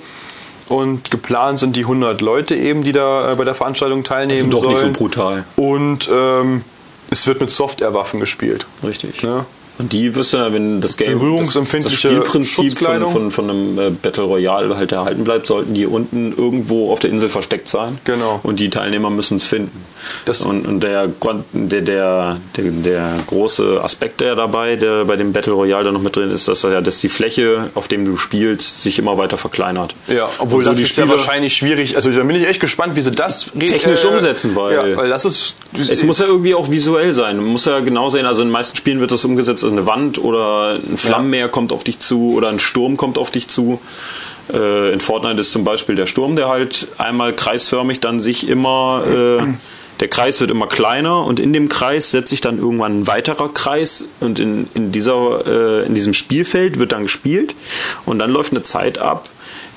Und geplant sind die 100 Leute eben, die da äh, bei der Veranstaltung teilnehmen Doch nicht so sollen. brutal. Und ähm, es wird mit Softwarewaffen gespielt. Richtig. Ja. Und die wirst du, ja, wenn das Game, das, das Berührungsempfindliche Spielprinzip von, von, von einem äh, Battle Royale halt erhalten bleibt, sollten die unten irgendwo auf der Insel versteckt sein. Genau. Und die Teilnehmer müssen es finden. Das- und und der, der, der, der, der große Aspekt, der dabei, der bei dem Battle Royale da noch mit drin ist, dass, ja, dass die Fläche, auf dem du spielst, sich immer weiter verkleinert. Ja, obwohl so das die ist ja Spieler- wahrscheinlich schwierig. Also da bin ich echt gespannt, wie sie das Technisch umsetzen, weil- ja, weil das ist Es muss ja irgendwie auch visuell sein. Man muss ja genau sehen, also in den meisten Spielen wird das umgesetzt, also eine Wand oder ein Flammenmeer kommt auf dich zu oder ein Sturm kommt auf dich zu. Äh, in Fortnite ist zum Beispiel der Sturm, der halt einmal kreisförmig dann sich immer, äh, der Kreis wird immer kleiner und in dem Kreis setzt sich dann irgendwann ein weiterer Kreis und in, in, dieser, äh, in diesem Spielfeld wird dann gespielt und dann läuft eine Zeit ab,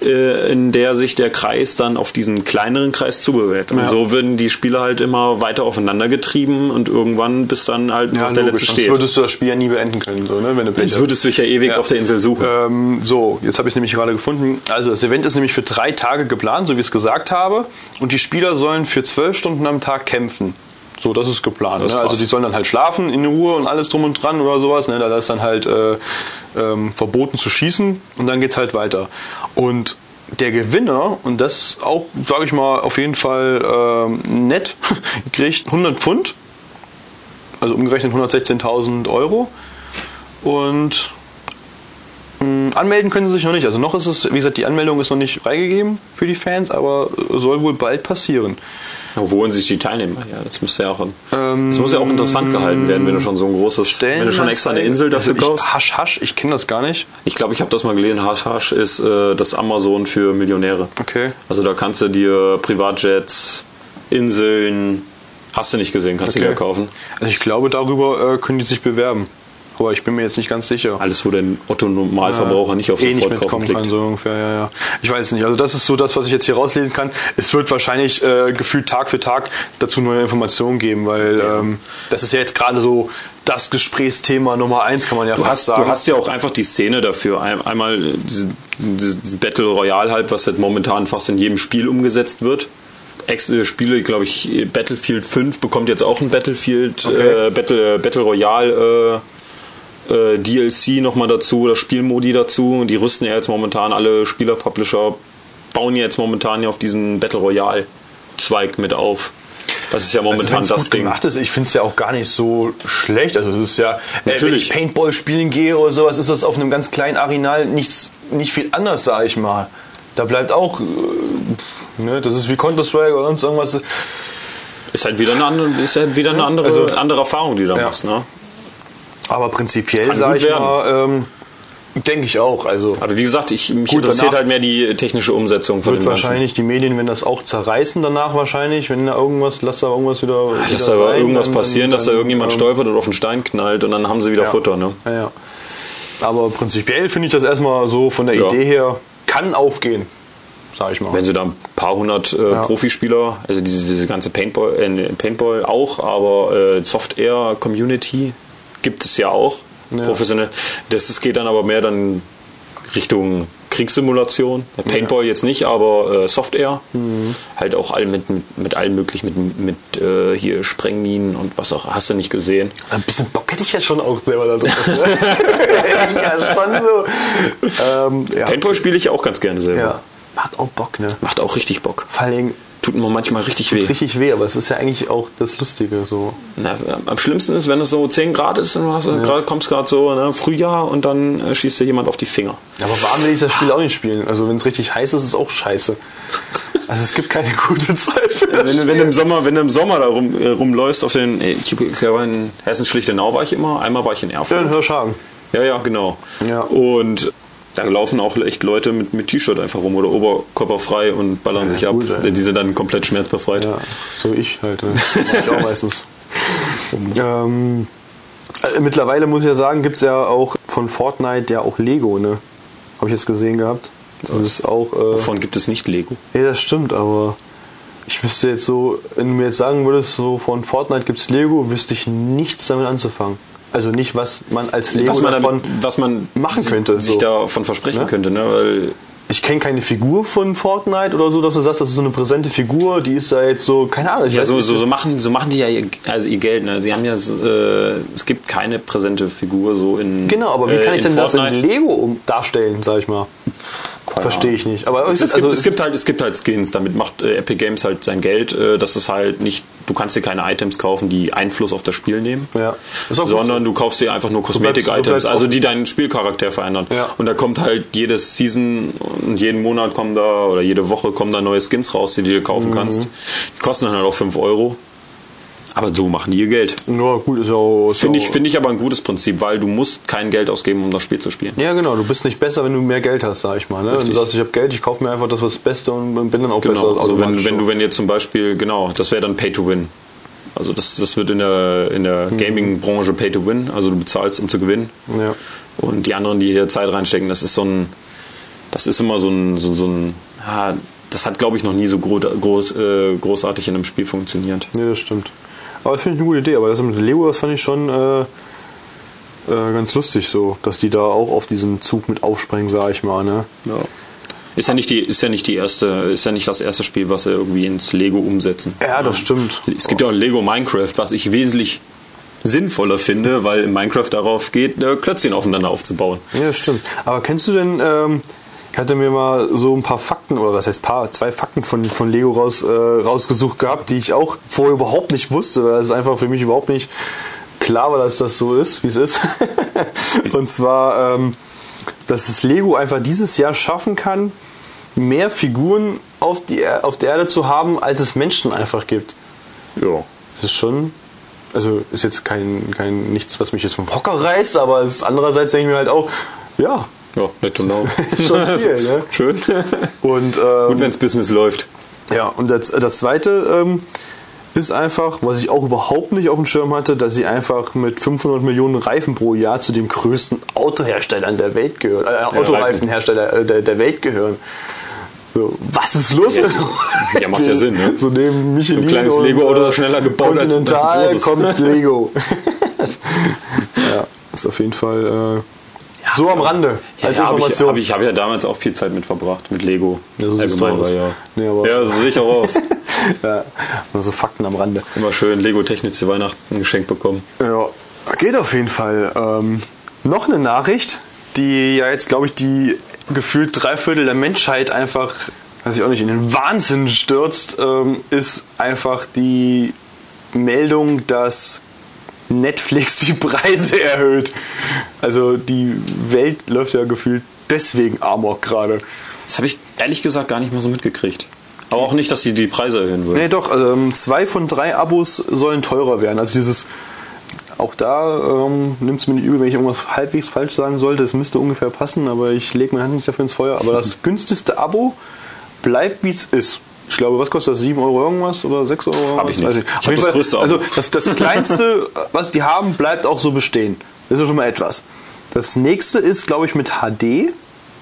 äh, in der sich der Kreis dann auf diesen kleineren Kreis zubewegt. Und Ja. so werden die Spieler halt immer weiter aufeinander getrieben und irgendwann bis dann halt ja, der logisch, letzte sonst steht. würdest du das Spiel ja nie beenden können, so, ne, wenn du Pech Jetzt würdest du dich ja ewig Ja. auf der Insel suchen. Ähm, so, jetzt habe ich es nämlich gerade gefunden. Also das Event ist nämlich für drei Tage geplant, so wie ich es gesagt habe. Und die Spieler sollen für zwölf Stunden am Tag kämpfen. So, das ist geplant. Das ist ne? Also die sollen dann halt schlafen in Ruhe und alles drum und dran oder sowas. Ne? Da ist dann halt äh, ähm, verboten zu schießen und dann geht's halt weiter. Und der Gewinner, und das auch, sage ich mal, auf jeden Fall ähm, nett, kriegt 100 Pfund, also umgerechnet 116.000 Euro. Und mh, anmelden können sie sich noch nicht. Also noch ist es, wie gesagt, die Anmeldung ist noch nicht freigegeben für die Fans, aber soll wohl bald passieren. Wo holen sich die Teilnehmer her? Das müsste ja auch, das muss ja auch interessant gehalten werden, wenn du schon so ein großes, wenn du schon extra eine Insel dafür also kaufst. ich, Hasch, Hasch, ich kenne das gar nicht. Ich glaube, ich habe das mal gelesen. Hash Hash ist äh, das Amazon für Millionäre. Okay. Also da kannst du dir Privatjets, Inseln, hast du nicht gesehen, kannst du Okay. dir kaufen. Also ich glaube, darüber äh, können die sich bewerben. Aber ich bin mir jetzt nicht ganz sicher. Alles, wo der Otto-Normalverbraucher nicht auf eh nicht sofort kaufen mitkommen klickt. kann, so ungefähr, ja, ja. Ich weiß nicht. Also das ist so das, was ich jetzt hier rauslesen kann. Es wird wahrscheinlich äh, gefühlt Tag für Tag dazu neue Informationen geben, weil ähm, das ist ja jetzt gerade so das Gesprächsthema Nummer eins, kann man ja Du fast hast, sagen. du hast ja auch einfach die Szene dafür. Ein- Einmal diese, dieses Battle Royale halt, was halt momentan fast in jedem Spiel umgesetzt wird. Ex äh, Spiele, glaube ich, Battlefield 5 bekommt jetzt auch ein Battlefield Okay. äh, Battle, Battle Royale äh, äh, DLC nochmal dazu oder Spielmodi dazu. Und die rüsten ja jetzt momentan alle Spieler-Publisher, bauen ja jetzt momentan ja auf diesen Battle Royale Zweig mit auf. Das ist ja momentan also, das gut Ding. gemacht ist, ich finde es ja auch gar nicht so schlecht. Also es ist ja, äh, wenn Natürlich. ich Paintball spielen gehe oder sowas, ist das auf einem ganz kleinen Arenal nichts, nicht viel anders, sage ich mal. Da bleibt auch, äh, ne, das ist wie Counter-Strike oder sonst irgendwas. Ist halt wieder eine andere, ist halt wieder eine andere, Also- andere Erfahrung, die du da Ja. machst. Ne? Aber prinzipiell, sage ich werden. mal, ähm, denke ich auch. Also Aber wie gesagt, ich, mich Gut, interessiert halt mehr die technische Umsetzung von wird dem Ganzen. wahrscheinlich die Medien, wenn das auch zerreißen danach wahrscheinlich, wenn da irgendwas, lass da irgendwas wieder. Lass wieder da aber sein, irgendwas dann- passieren, dass da dann, irgendjemand ähm, stolpert oder auf einen Stein knallt und dann haben sie wieder Ja. Futter. Ne? Ja, ja. Aber prinzipiell finde ich das erstmal so von der Ja. Idee her, kann aufgehen, sag ich mal. Wenn sie da ein paar hundert äh, Profispieler, also diese, diese ganze Paintball, äh, Paintball auch, aber äh, Software Community gibt es ja auch Ja. professionell. Das, das geht dann aber mehr dann Richtung Kriegssimulation. Paintball jetzt nicht, aber äh, Soft Air. Mhm. Halt auch all mit, mit, mit allem möglichen, mit, mit äh, hier Sprengminen und was auch, hast du nicht gesehen. Ein bisschen Bock hätte ich ja schon auch selber da drauf. Ne? ja, schon so. Ähm, ja. Paintball spiele ich auch ganz gerne selber. ja. Macht auch Bock, ne? Macht auch richtig Bock. Vor Dingen Tut mir manchmal richtig weh. richtig weh, aber es ist ja eigentlich auch das Lustige so. Na, am schlimmsten ist, wenn es so 10 Grad ist und du hast, grad, kommst gerade so ne, Frühjahr und dann äh, schießt dir jemand auf die Finger. Aber warm will ich das Spiel auch nicht spielen. Also wenn es richtig heiß ist, ist es auch scheiße. Also es gibt keine gute Zeit für das Wenn, du- wenn, du im Sommer, wenn du im Sommer da rum, äh, rumläufst auf den, äh, ich glaube in Hessen-Schlichtenau war ich immer, einmal war ich in Ja, in Erfurt. Hirschhagen. Ja, ja, genau. Ja. Und da laufen auch echt Leute mit, mit T-Shirt einfach rum oder oberkörperfrei und ballern sich ab. gut, ey. Die sind dann komplett schmerzbefreit. Ja, so ich halt. Ne? Ich auch meistens. ähm, äh, mittlerweile muss ich ja sagen, gibt es ja auch von Fortnite ja auch Lego, ne? Habe ich jetzt gesehen gehabt. Das ist auch. Äh, Davon gibt es nicht Lego. ja, das stimmt, aber ich wüsste jetzt so, wenn du mir jetzt sagen würdest, so von Fortnite gibt's Lego, wüsste ich nichts damit anzufangen. Also nicht, was man als Lego Was man, davon. damit, was man machen könnte, sich so. davon versprechen Ne? könnte, ne? Weil Ich kenne keine Figur von Fortnite oder so, dass du sagst, das ist so eine präsente Figur, die ist da jetzt so, keine Ahnung. Ich Ja, weiß so, nicht. so, so, machen, so machen die ja ihr, also ihr Geld. Ne? Sie haben ja, so, äh, es gibt keine präsente Figur so in. Genau, aber wie äh, kann ich denn das in Fortnite. Lego um, darstellen, sag ich mal? Verstehe ich nicht. Aber Es, es, also, gibt, es, gibt halt, es gibt halt Skins, damit macht äh, Epic Games halt sein Geld. Äh, das ist halt nicht, du kannst dir keine Items kaufen, die Einfluss auf das Spiel nehmen. Ja. Sondern du kaufst dir einfach nur Kosmetik-Items, also die deinen Spielcharakter verändern. Ja. Und da kommt halt jedes Season und jeden Monat kommen da oder jede Woche kommen da neue Skins raus, die du dir kaufen Mhm. kannst. Die kosten dann halt auch 5 Euro. Aber so machen die ihr Geld. Ja, gut, ist ja auch. Finde ich, finde ich aber ein gutes Prinzip, weil du musst kein Geld ausgeben, um das Spiel zu spielen. Ja, genau. Du bist nicht besser, wenn du mehr Geld hast, sag ich mal. Ne? Wenn du sagst, ich habe Geld, ich kaufe mir einfach das, was das Beste und bin dann auch besser. Genau, also wenn, wenn du wenn jetzt zum Beispiel, genau, das wäre dann Pay to Win. Also das, das wird in der, in der Mhm. Gaming-Branche Pay to Win, also du bezahlst, um zu gewinnen. Ja. Und die anderen, die hier Zeit reinstecken, das ist so ein, das ist immer so ein, so, so ein, ja, das hat glaube ich noch nie so gro groß, äh, großartig in einem Spiel funktioniert. Nee, das stimmt. Aber das finde ich eine gute Idee. Aber das mit Lego, das fand ich schon äh, äh, ganz lustig so, dass die da auch auf diesen Zug mit aufspringen, sag ich mal. Ne? Ja. Ist ja nicht die, ist ja nicht die erste, ist ja nicht das erste Spiel, was sie irgendwie ins Lego umsetzen. Ja, das stimmt. Es gibt ja auch Lego Minecraft, was ich wesentlich sinnvoller finde, weil in Minecraft darauf geht, äh, Klötzchen aufeinander aufzubauen. Ja, stimmt. Aber kennst du denn, ähm, ich hatte mir mal so ein paar Fakten, oder was heißt paar, zwei Fakten von, von Lego raus, äh, rausgesucht gehabt, die ich auch vorher überhaupt nicht wusste, weil es einfach für mich überhaupt nicht klar war, dass das so ist, wie es ist. Und zwar, ähm, dass das Lego einfach dieses Jahr schaffen kann, mehr Figuren auf, die, auf der Erde zu haben, als es Menschen einfach gibt. Ja. Das ist schon, also ist jetzt kein, kein nichts, was mich jetzt vom Hocker reißt, aber es ist andererseits denke ich mir halt auch, ja, Ja, nett know. Schon viel, ne? Schön. Und, ähm, Gut, wenn's Business läuft. ja, und das, das zweite ähm, ist einfach, was ich auch überhaupt nicht auf dem Schirm hatte, dass sie einfach mit 500 Millionen Reifen pro Jahr zu den größten Autoherstellern der Welt gehören, äh, Autoreifenhersteller äh, der, der Welt gehören. So, was ist los? Ja, ja, macht ja Sinn, ne? So neben Michelin Ein kleines und, Lego-Auto äh, schneller gebaut als- ein großes. kommt Lego. ja, ist auf jeden Fall äh, so am Rande als Ja, habe ich, Information. hab ich, hab ja damals auch viel Zeit mit verbracht, mit Lego. Ja, so Allgemein, aus. ja. Nee, ja, so sehe ich auch aus. ja, nur so Fakten am Rande. Immer schön Lego-Technik zu Weihnachten geschenkt bekommen. Ja, geht auf jeden Fall. Ähm, noch eine Nachricht, die ja jetzt, glaube ich, die gefühlt drei Viertel der Menschheit einfach, weiß ich auch nicht, in den Wahnsinn stürzt, ähm, ist einfach die Meldung, dass Netflix die Preise erhöht. Also die Welt läuft ja gefühlt deswegen Amok gerade. Das habe ich ehrlich gesagt gar nicht mehr so mitgekriegt. Aber auch nicht, dass sie die Preise erhöhen würden. Nee, doch, ähm, zwei von drei Abos sollen teurer werden. Also dieses, auch da ähm, nimmt es mir nicht übel, wenn ich irgendwas halbwegs falsch sagen sollte. Es müsste ungefähr passen, aber ich lege meine Hand nicht dafür ins Feuer. Aber das günstigste Abo bleibt, wie es ist. Ich glaube, was kostet das? 7 Euro irgendwas oder 6 Euro? irgendwas? Hab ich nicht. Weiß Ich Auf hab jeden das Fall, größte. Also das, das kleinste, was die haben, bleibt auch so bestehen. Das ist ja schon mal etwas. Das nächste ist, glaube ich, mit HD.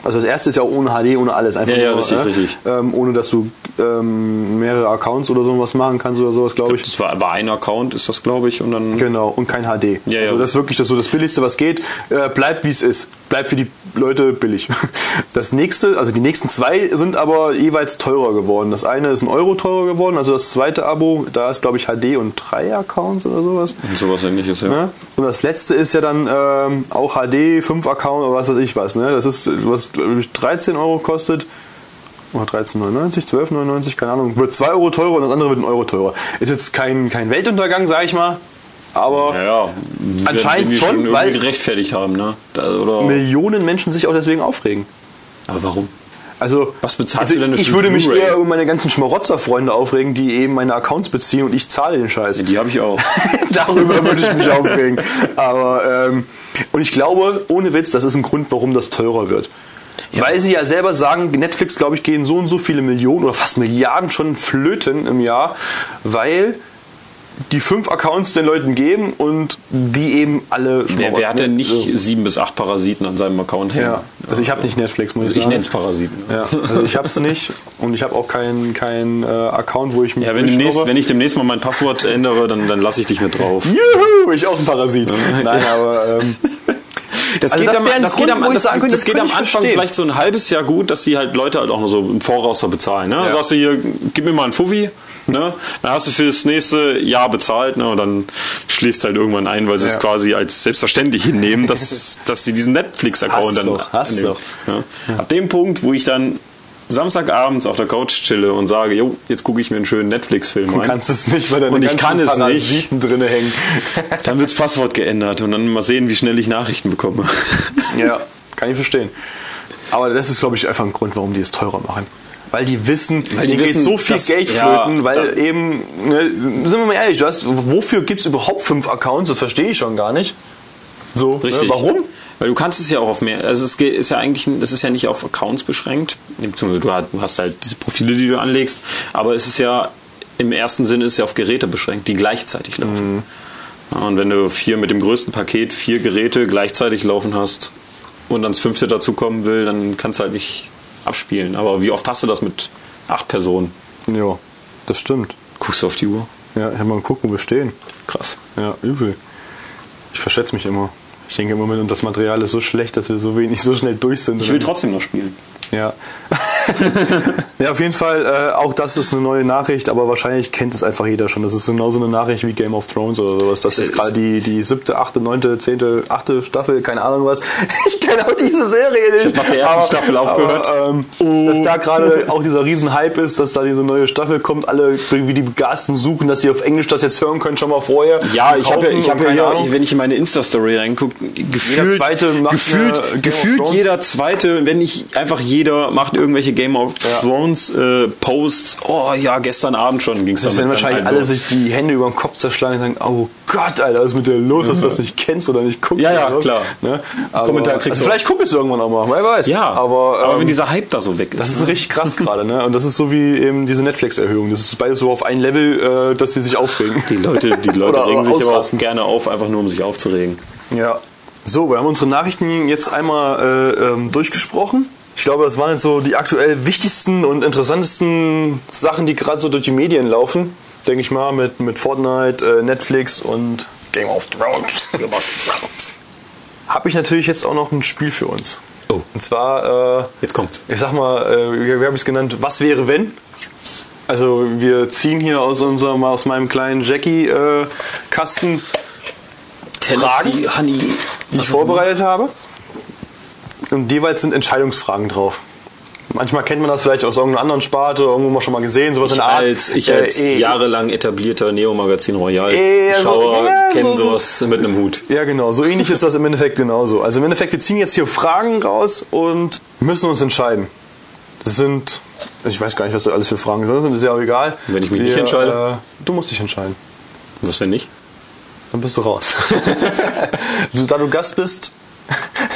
Also das erste ist ja auch ohne HD, ohne alles. Einfach Ja, ja, nur, richtig, äh, richtig. Ähm, ohne dass du ähm, mehrere Accounts oder sowas machen kannst oder sowas, glaube ich. Das war, war ein Account, ist das, glaube ich, und dann. Genau, und kein HD. Ja, ja. Also das ist wirklich das, so das Billigste, was geht. Äh, bleibt wie es ist. Bleibt für die Leute billig. Das nächste, also die nächsten zwei sind aber jeweils teurer geworden. Das eine ist ein Euro teurer geworden, also das zweite Abo, da ist glaube ich HD und drei Accounts oder sowas. Und sowas ähnliches, ja. Ne? Und das letzte ist ja dann ähm, auch HD, 5 Account oder was weiß ich was. Ne? Das ist, was glaub ich, 13 Euro kostet. Oder 13,99, 12,99, keine Ahnung. Wird 2 Euro teurer und das andere wird ein Euro teurer. Ist jetzt kein, kein Weltuntergang, sag ich mal. Aber Ja, Anscheinend schon, weil- gerechtfertigt haben, ne? Oder Millionen Menschen sich auch deswegen aufregen. Aber warum? Also, Was bezahlst also du denn ich würde mich eher über meine ganzen Schmarotzer-Freunde aufregen, die eben meine Accounts beziehen und ich zahle den Scheiß. Die habe ich auch. Darüber würde ich mich aufregen. Aber ähm, und ich glaube, ohne Witz, das ist ein Grund, warum das teurer wird. Weil sie ja selber sagen, Netflix, glaube ich, gehen so und so viele Millionen oder fast Milliarden schon flöten im Jahr, weil die fünf Accounts den Leuten geben und die eben alle Wer, wer hat denn nicht So. sieben bis acht Parasiten an seinem Account hängen? Ja, also ich habe nicht Netflix, muss Also ich sagen. nenne es Parasiten. Ja, also ich habe es nicht und ich habe auch keinen kein, äh, Account, wo ich mich Ja, wenn, demnächst, wenn ich demnächst mal mein Passwort ändere, dann, dann lasse ich dich mit drauf. Juhu, ich auch ein Parasit. Nein, aber ähm, Das Also geht, das am, wäre ein das Grund, geht, am, das, könnte, das geht Anfang verstehen. vielleicht so ein halbes Jahr gut, dass die halt Leute halt auch nur so im Voraus bezahlen. Ne? Ja. Sagst du hier, gib mir mal einen Fuffi, ne? dann hast du für das nächste Jahr bezahlt ne? und dann schläfst du halt irgendwann ein, weil sie es Ja. quasi als selbstverständlich hinnehmen, dass, dass sie diesen Netflix-Account dann doch, hast annehmen. Ja? Ab dem Punkt, wo ich dann Samstagabends auf der Couch chille und sage, jo, jetzt gucke ich mir einen schönen Netflix-Film du rein. kannst es nicht, weil da Und ich kann es nicht. Drinne hängen. Dann wird das Passwort geändert und dann mal sehen, wie schnell ich Nachrichten bekomme. ja, kann ich verstehen. Aber das ist, glaube ich, einfach ein Grund, warum die es teurer machen. Weil die wissen, Weil die denen geht wissen, so viel dass- Geld ja, flöten, weil da- eben, ne, sind wir mal ehrlich, du hast, wofür gibt es überhaupt fünf Accounts? Das verstehe ich schon gar nicht. So, Richtig. Ne, warum? Weil du kannst es ja auch auf mehr, also es geht- ist ja eigentlich, das ist ja nicht auf Accounts beschränkt, beziehungsweise du hast, du hast halt diese Profile, die du anlegst, aber es ist ja im ersten Sinne ist ja auf Geräte beschränkt, die gleichzeitig laufen. Mhm. Und wenn du vier mit dem größten Paket vier Geräte gleichzeitig laufen hast und dann das fünfte dazukommen will, dann kannst du halt nicht abspielen. Aber wie oft hast du das mit acht Personen? Ja, das stimmt. Guckst du auf die Uhr? Ja, ich mal geguckt, wo wir stehen. Krass. Ja, übel. Ich verschätze mich immer. Ich denke im Moment, und das Material ist so schlecht, dass wir so wenig, so schnell durch sind. Ich will trotzdem noch spielen. Ja. ja, auf jeden Fall, äh, auch das ist eine neue Nachricht, aber wahrscheinlich kennt es einfach jeder schon. Das ist genauso eine Nachricht wie Game of Thrones oder sowas. Das ist gerade die, die siebte, achte, neunte, zehnte, achte Staffel, keine Ahnung was. Ich kenne auch diese Serie nicht. Ich hab nach der ersten Staffel aufgehört. Aber, ähm, Dass da gerade auch dieser Riesenhype ist, dass da diese neue Staffel kommt, alle wie die Begasten suchen, dass sie auf Englisch das jetzt hören können, schon mal vorher. Ja, ich habe ich hab ja, keine Ahnung. wenn ich in meine Insta-Story reingucke, gefühlt, Zweite macht gefühlt, gefühlt jeder Zweite, wenn nicht einfach jeder macht irgendwelche Game of Ja. Thrones äh, Posts. Oh ja, gestern Abend schon ging es Das werden wahrscheinlich alle sich die Hände über den Kopf zerschlagen und sagen, oh Gott, Alter, was ist mit dir los, dass du das nicht kennst oder nicht guckst? Ja, ja, oder klar. Ne? Aber, Kommentar kriegst also du vielleicht ich es irgendwann auch mal, wer weiß. Ja, aber, aber ähm, wenn dieser Hype da so weg ist. das ist richtig krass gerade, ne? Und das ist so wie eben diese Netflix-Erhöhung. Das ist beides so auf ein Level, äh, dass sie sich aufregen. die Leute, die Leute regen sich aber auch gerne auf, einfach nur um sich aufzuregen. Ja. So, wir haben unsere Nachrichten jetzt einmal äh, ähm, durchgesprochen. Ich glaube, das waren jetzt so die aktuell wichtigsten und interessantesten Sachen, die gerade so durch die Medien laufen. Denke ich mal, mit, mit Fortnite, äh, Netflix und Game of Thrones. Game of Thrones. Habe ich natürlich jetzt auch noch ein Spiel für uns. Oh. Und zwar, äh, Jetzt kommt's. ich sag mal, äh, wie, wie habe ich es genannt? Was wäre wenn? Also wir ziehen hier aus unserem, aus meinem kleinen Jackie-Kasten Tennessee Honey. die ich vorbereitet habe. Und jeweils sind Entscheidungsfragen drauf. Manchmal kennt man das vielleicht aus irgendeiner anderen Sparte, irgendwo mal schon mal gesehen, sowas in Ich der Art. als, ich Äh, als eh, jahrelang etablierter Neo-Magazin Royal Eh, so- Schauer ja, kenne so- so- sowas mit einem Hut. Ja, genau. So ähnlich ist das im Endeffekt genauso. Also im Endeffekt, wir ziehen jetzt hier Fragen raus und müssen uns entscheiden. Das sind, ich weiß gar nicht, was da alles für Fragen drin sind, ist ja auch egal. Wenn ich mich nicht Wir, entscheide? Äh, du musst dich entscheiden. Was wenn nicht? Dann bist du raus. du, da du Gast bist,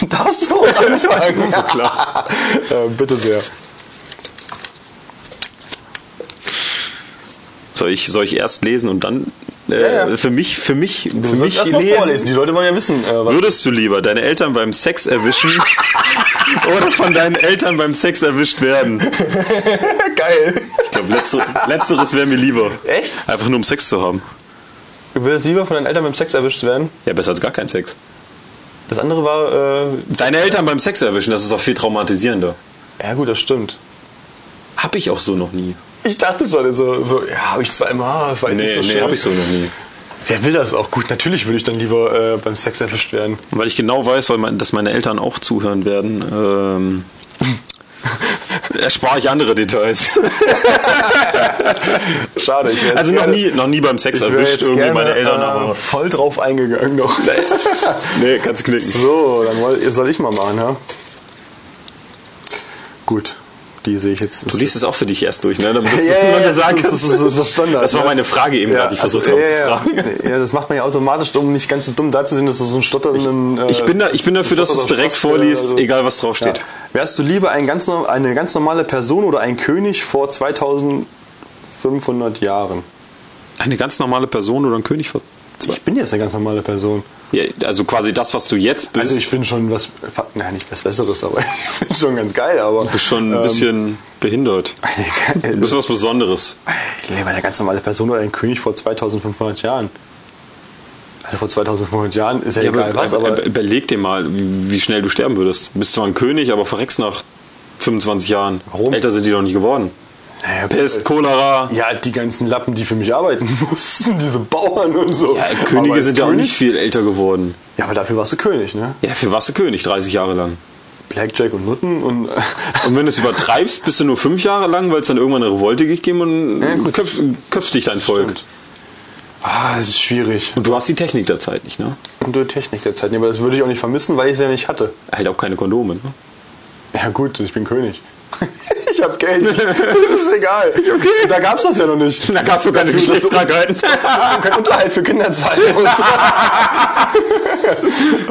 darfst du anfangen. So klar. äh, bitte sehr. Soll ich, soll ich erst lesen und dann äh, Ja, ja. für mich, für mich, für mich lesen? vorlesen. Die Leute wollen ja wissen, äh, was Würdest du lieber deine Eltern beim Sex erwischen Oder von deinen Eltern beim Sex erwischt werden. Geil. Ich glaube, letzter, letzteres wäre mir lieber. Echt? Einfach nur um Sex zu haben. Du würdest lieber von deinen Eltern beim Sex erwischt werden? Ja, besser als gar kein Sex. Das andere war, äh, Deine Eltern beim Sex erwischen, das ist auch viel traumatisierender. ja gut, das stimmt. Hab ich auch so noch nie. Ich dachte schon, so, so ja, habe ich zweimal, das war Nee, nicht so nee, schön. hab ich so noch nie. Wer will das auch? Gut, natürlich würde ich dann lieber äh, beim Sex erwischt werden. Weil ich genau weiß, weil mein, dass meine Eltern auch zuhören werden, ähm, erspare ich andere Details. Schade, ich Also noch nie, noch nie beim Sex erwischt, jetzt irgendwie gerne, meine Eltern, äh, aber. voll drauf eingegangen noch. Nee, kannst knicken. so, dann soll ich mal machen, ja? Gut, die sehe ich jetzt. Du liest es auch für dich erst durch, ne? Damit Ja, ja, ja, sagen das ist- kannst. das ist- das ist Standard, Das war ne? meine Frage eben gerade, die ich versucht habe ja, zu ja. fragen. Ja, das macht man ja automatisch, um nicht ganz so dumm dazusehen, dass du so einen stotternden. äh, Ich bin, da, ich bin dafür, dass du es direkt vorliest, also- egal was draufsteht. Ja. Wärst du lieber ein ganz, eine ganz normale Person oder ein König vor 2500 Jahren? Eine ganz normale Person oder ein König vor. Ich bin jetzt eine ganz normale Person. Ja, also quasi das, was du jetzt bist, Also ich bin schon was, nein, nicht was Besseres, aber ich bin schon ganz geil, aber bist schon ein bisschen behindert. Du bist was Besonderes. Ich lebe eine ganz normale Person oder ein König vor 2500 Jahren. Also vor 2500 Jahren ist ja, Ja, egal aber, was, aber, überleg dir mal, wie wie schnell du sterben würdest. Du bist zwar ein König, aber verreckst nach 25 Jahren. Warum? Älter sind die doch nicht geworden. Naja, Pest, Cholera. Ja, die ganzen Lappen, die für mich arbeiten mussten, diese Bauern und so. Ja, Könige sind ja auch nicht viel älter geworden. Ja, aber dafür warst du König, ne? Ja, dafür warst du König, 30 Jahre lang. Blackjack und Nutten und. Und wenn du es übertreibst, bist du nur fünf Jahre lang, weil es dann irgendwann eine Revolte gegeben und Ja, köpf, köpfst dich dein Volk. Stimmt. ah, das ist schwierig. Und du hast die Technik der Zeit nicht, ne? Und die Technik der Zeit. Nee, aber das würde ich auch nicht vermissen, weil ich es ja nicht hatte. Halt auch keine Kondome, ne? Ja, gut, ich bin König. ich hab Geld. das ist egal. Okay. Da gab's das ja noch nicht. Da gab's doch keine Geschlechtskrankheiten. kein Unterhalt für Kinder zahlen musst.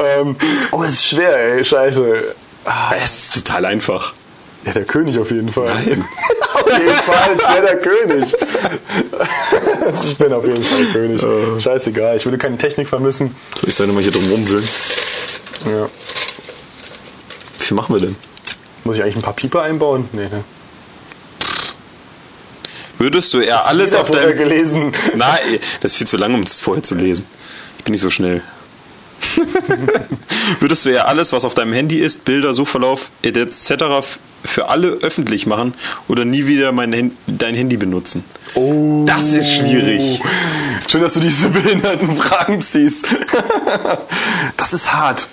ähm, oh, das ist schwer, ey. Scheiße. Es ist total einfach. Ja, der König auf jeden Fall. Nein. auf jeden Fall, ich wäre der König. ich bin auf jeden Fall König. Scheißegal, ich würde keine Technik vermissen. Soll ich soll mal hier drum rumwühlen? Ja. Wie viel machen wir denn? Muss ich eigentlich ein paar Pieper einbauen? Nee, ne. Würdest du eher alles Wieder auf deinem... gelesen. Nein, das ist viel zu lang, um das vorher zu lesen. Ich bin nicht so schnell. Würdest du eher alles, was auf deinem Handy ist, Bilder, Suchverlauf etc. für alle öffentlich machen oder nie wieder mein dein Handy benutzen? Oh. Das ist schwierig. Schön, dass du diese behinderten Fragen ziehst. das ist hart.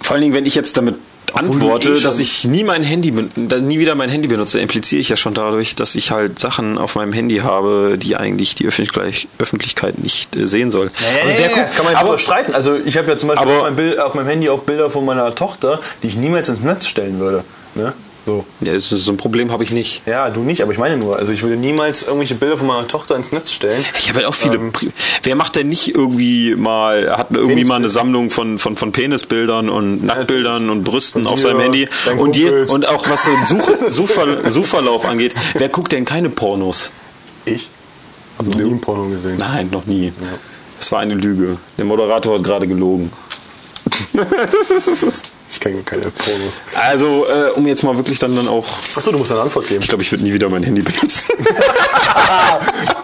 Vor allen Dingen, wenn ich jetzt damit du antworte, eh dass ich nie mein Handy, nie wieder mein Handy benutze, impliziere ich ja schon dadurch, dass ich halt Sachen auf meinem Handy habe, die eigentlich die Öffentlich Öffentlichkeit nicht äh, sehen soll. aber wer guckt, das kann man ja aber, streiten. Also ich habe ja zum Beispiel Aber- auf, meinem Bild, auf meinem Handy auch Bilder von meiner Tochter, die ich niemals ins Netz stellen würde. Ne? So. ja, so ein Problem habe ich nicht. Ja, du nicht, aber ich meine nur, also ich würde niemals irgendwelche Bilder von meiner Tochter ins Netz stellen. Ich habe halt auch viele. Ähm. Wer macht denn nicht irgendwie mal, hat irgendwie mal eine Sammlung von, von, von Penisbildern und Nacktbildern und Brüsten Und auf seinem Handy und, je, und auch was so den Such, Suchver, Suchverlauf angeht. Wer guckt denn keine Pornos? Ich? Hab noch nie ein Porno gesehen. Nein, noch nie. Das war eine Lüge. Der Moderator hat gerade gelogen. Ich kenne keine Pornos. Also, äh, um jetzt mal wirklich dann, dann auch. Achso, du musst eine Antwort geben. Ich glaube, ich würde nie wieder mein Handy benutzen.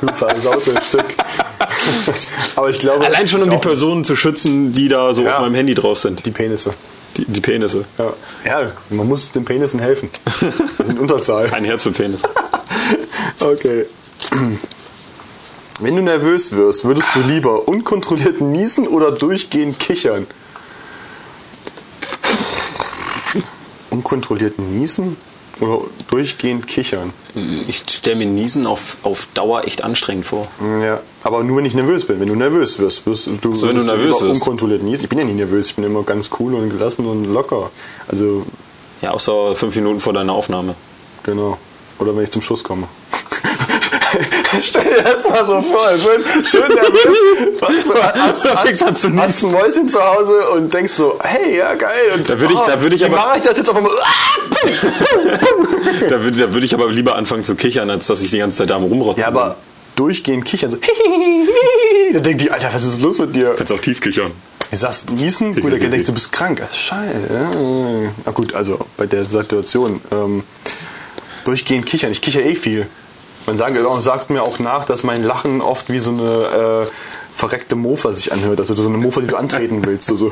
Du versaut das Stück. aber ich glaube. Allein schon, um die Personen zu schützen, die da so Ja. auf meinem Handy drauf sind. Die Penisse. Die, die Penisse. Ja. ja, man muss den Penissen helfen. Das sind Unterzahl. Ein Herz für Penis. Okay. Wenn du nervös wirst, würdest du lieber unkontrolliert niesen oder durchgehend kichern? Unkontrolliert niesen oder durchgehend kichern? Ich stelle mir Niesen auf, auf Dauer echt anstrengend vor. Ja, aber nur wenn ich nervös bin. Wenn du nervös wirst, wirst du, So, wenn du nervös wirst. unkontrolliert niesen. Ich bin ja nie nervös, ich bin immer ganz cool und gelassen und locker. Also, Ja, außer fünf Minuten vor deiner Aufnahme. genau. Oder wenn ich zum Schuss komme. Stell dir das mal so vor, schön, schön nervös. Du hast, du hast, hast ein Mäuschen zu Hause und denkst so, hey, ja geil. Und, Da würde ich- da würde ich wie aber- mache ich das jetzt auf einmal? Da würde da würd ich aber lieber anfangen zu kichern, als dass ich die ganze Zeit da am rumrotzen Ja, aber durchgehend kichern so. da denkt die, Alter, was ist los mit dir? Kannst auch tief kichern. Du sagst niesen, gut, der denkt, du bist krank. Scheiße. Na gut, also bei der Situation. Ähm, durchgehend kichern. Ich kicher eh viel. Man sagt, mir auch nach, dass mein Lachen oft wie so eine äh, verreckte Mofa sich anhört. Also so eine Mofa, die du antreten willst. So, so.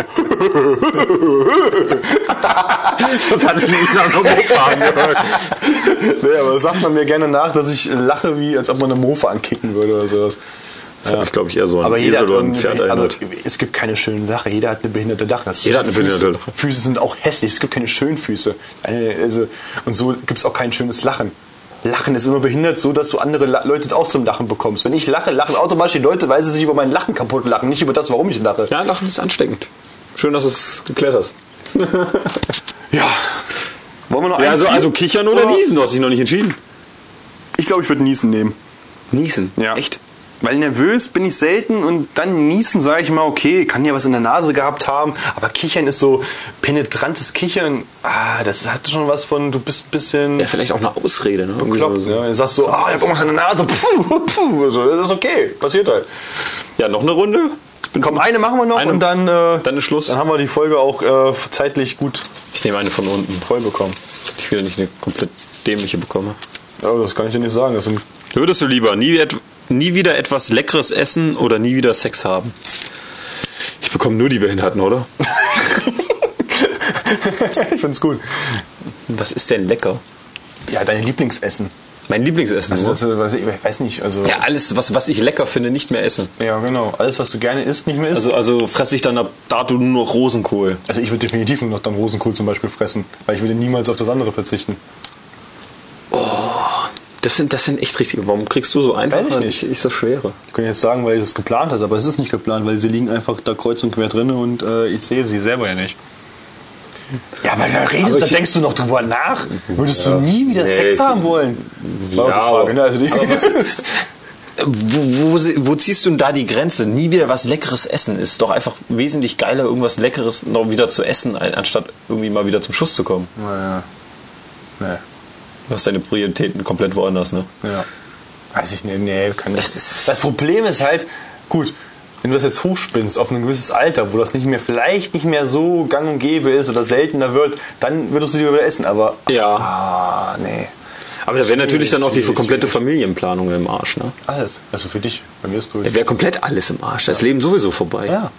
das hat sich nicht nach einer Mofa angehört. nee, aber das sagt man mir gerne nach, dass ich lache, wie als ob man eine Mofa ankicken würde oder sowas. Das ja. hat glaube ich, eher so ein aber jeder Esel oder ein Pferd eine, erinnert. es gibt keine schöne Lache. Jeder hat eine behinderte Lache. Das ist Jeder hat eine Füße. behinderte Lache. Füße sind auch hässlich. Es gibt keine schönen Füße. Eine, also, und so gibt es auch kein schönes Lachen. Lachen ist immer behindert, so dass du andere Leute auch zum Lachen bekommst. Wenn ich lache, lachen automatisch die Leute, weil sie sich über mein Lachen kaputt lachen, nicht über das, warum ich lache. Ja, Lachen ist ansteckend. Schön, dass du es geklärt hast. Ja. Wollen wir noch Ja, eins also, also kichern oder Oder- niesen, du hast dich noch nicht entschieden. Ich glaube, ich würde Niesen nehmen. Niesen? Ja. Echt? Weil nervös bin ich selten und dann niesen sage ich mal, okay, kann ja was in der Nase gehabt haben, aber Kichern ist so penetrantes Kichern. Ah, das hat schon was von, du bist ein bisschen Ja, vielleicht auch eine Ausrede, ne? Bekloppt. so- Ja. Du sagst so, ah, ich hab irgendwas in der Nase, puh, puh, so, das ist okay, passiert halt. Ja, noch eine Runde. Komm, eine machen wir noch Eine. und dann, äh, Dann ist Schluss. dann haben wir die Folge auch äh, zeitlich gut Ich nehme eine von unten. voll bekommen. Ich will nicht eine komplett dämliche bekomme. Aber das kann ich dir nicht sagen. Das sind Würdest du lieber nie, et- nie wieder etwas Leckeres essen oder nie wieder Sex haben? Ich bekomme nur die Behinderten, oder? ich find's gut. Was ist denn lecker? Ja, deine Lieblingsessen. Mein Lieblingsessen. Also das, äh, weiß ich, ich weiß nicht, also ja, alles, was, was ich lecker finde, nicht mehr essen. ja genau, alles was du gerne isst, nicht mehr isst. Also, also fresse ich dann ab dato nur noch Rosenkohl. Also ich würde definitiv nur noch dann Rosenkohl zum Beispiel fressen, weil ich würde niemals auf das andere verzichten. Das sind, das sind echt richtige. Warum kriegst du so einfach? Weiß ich nicht. Ich, ich so schwere. Ich kann jetzt sagen, weil ich es geplant habe, aber es ist nicht geplant, weil sie liegen einfach da kreuz und quer drin und äh, ich sehe sie selber ja nicht. Ja, aber da redest, Aber da denkst du noch drüber nach. Würdest du nie wieder Nee, Sex haben wollen? War Ja, Frage, ne? Also die, Wo, wo, wo ziehst du denn da die Grenze? Nie wieder was Leckeres essen. Ist doch einfach wesentlich geiler, irgendwas Leckeres noch wieder zu essen, anstatt irgendwie mal wieder zum Schuss zu kommen. naja. Nee. Du hast deine Prioritäten komplett woanders, ne? Ja. Weiß ich nicht, nee, kann Das ist- das Problem ist halt, gut, wenn du das jetzt hochspinnst auf ein gewisses Alter, wo das nicht mehr, vielleicht nicht mehr so gang und gäbe ist oder seltener wird, dann würdest du die wieder essen, aber Ja. ah, nee. Aber da wäre natürlich dann auch die komplette Familienplanung im Arsch, ne? Alles. Also für dich, bei mir ist durch. Da wäre komplett alles im Arsch. Das Leben sowieso vorbei. Ja.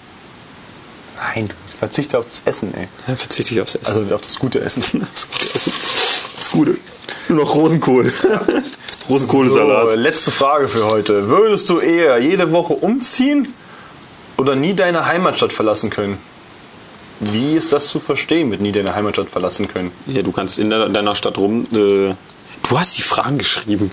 Nein, verzichte auf das Essen, ey. Dann verzichte ich aufs Essen. Also auf das gute Essen. das gute Essen. Das Gute. Nur noch Rosenkohl. Rosenkohlsalat. So, letzte Frage für heute. Würdest du eher jede Woche umziehen oder nie deine Heimatstadt verlassen können? Wie ist das zu verstehen mit nie deine Heimatstadt verlassen können? Ja, du kannst in deiner Stadt rum. Äh, du hast die Fragen geschrieben.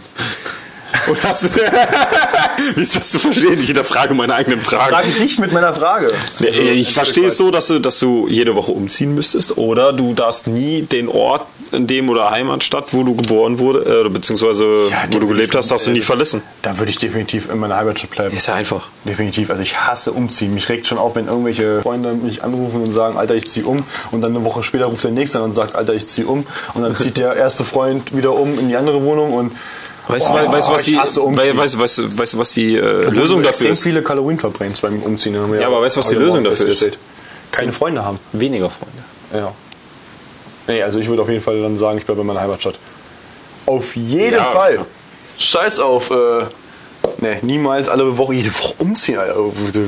Oder hast du, Wie ist das zu verstehen? Ich hinterfrage meine eigenen Fragen. Frage dich mit meiner Frage. Also, ich verstehe es so, dass du, dass du jede Woche umziehen müsstest oder du darfst nie den Ort in dem oder Heimatstadt, wo du geboren wurde, äh, beziehungsweise Ja, wo du gelebt hast, darfst du nie äh, verlassen. Da würde ich definitiv in meiner Heimatstadt bleiben. Ist ja einfach. Definitiv. Also ich hasse umziehen. Mich regt schon auf, wenn irgendwelche Freunde mich anrufen und sagen, Alter, ich ziehe um. Und dann eine Woche später ruft der nächste an und sagt, Alter, ich ziehe um. Und dann zieht der erste Freund wieder um in die andere Wohnung und Weißt du, Oh, weißt, was die, umziehen. weißt, weißt, du, weißt was die äh, Lösung dafür ist? viele Kalorien verbrennst beim Umziehen. haben wir Ja, aber weißt du, was die Lösung dafür ist? Keine Freunde haben. Weniger Freunde. Ja. Nee, also ich würde auf jeden Fall dann sagen, ich bleibe in meiner Heimatstadt. Auf jeden Ja, Fall. Scheiß auf, äh, nee, niemals alle Woche, jede Woche umziehen. Alter.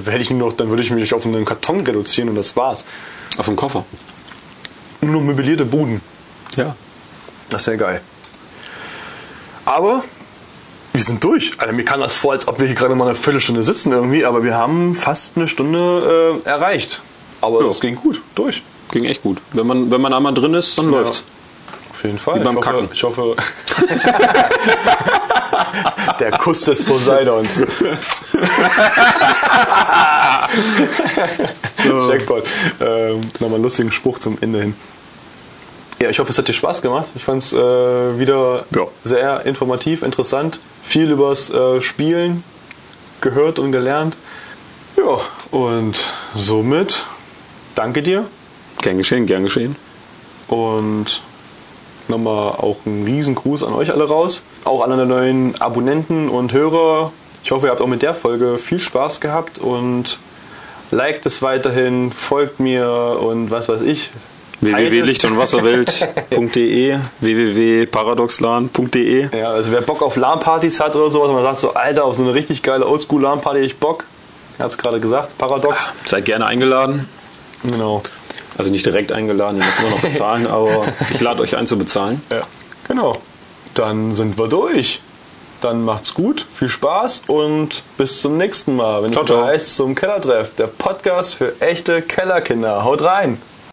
Hätte ich nur noch, dann würde ich mich auf einen Karton reduzieren und das war's. Auf dem Koffer. Nur noch möblierte Buden. Ja. Das wäre geil. Aber wir sind durch. Alter, mir kam das vor, als ob wir hier gerade mal eine Viertelstunde sitzen irgendwie, aber wir haben fast eine Stunde äh, erreicht. Aber Ja. es ging gut, durch. Ging echt gut. Wenn man, wenn man einmal drin ist, dann läuft's. Auf jeden Fall. Wie beim ich hoffe, Kacken. Ich hoffe. Der Kuss des Poseidons. Jackpot. Ähm, Nochmal einen lustigen Spruch zum Ende hin. Ja, ich hoffe, es hat dir Spaß gemacht. Ich fand es äh, wieder Ja. sehr informativ, interessant. Viel übers äh, Spielen gehört und gelernt. Ja, und somit danke dir. Gern geschehen, gern geschehen. Und nochmal auch einen riesen Gruß an euch alle raus. Auch an alle neuen Abonnenten und Hörer. Ich hoffe, ihr habt auch mit der Folge viel Spaß gehabt und liked es weiterhin, folgt mir und was weiß ich. www.licht- und Wasserwelt.de, www.paradoxlan.de. Ja, also wer Bock auf LAN-Partys hat oder sowas, man sagt so, Alter, auf so eine richtig geile Oldschool-LAN-Party ich Bock. Er hat es gerade gesagt, Paradox. Seid gerne eingeladen. Genau. Also nicht direkt eingeladen, ihr müsst immer noch bezahlen, aber ich lade euch ein zu bezahlen. Ja. Genau. Dann sind wir durch. Dann macht's gut, viel Spaß und bis zum nächsten Mal, wenn Ciao, es ciao. heißt zum Kellertreff, der Podcast für echte Kellerkinder. Haut rein!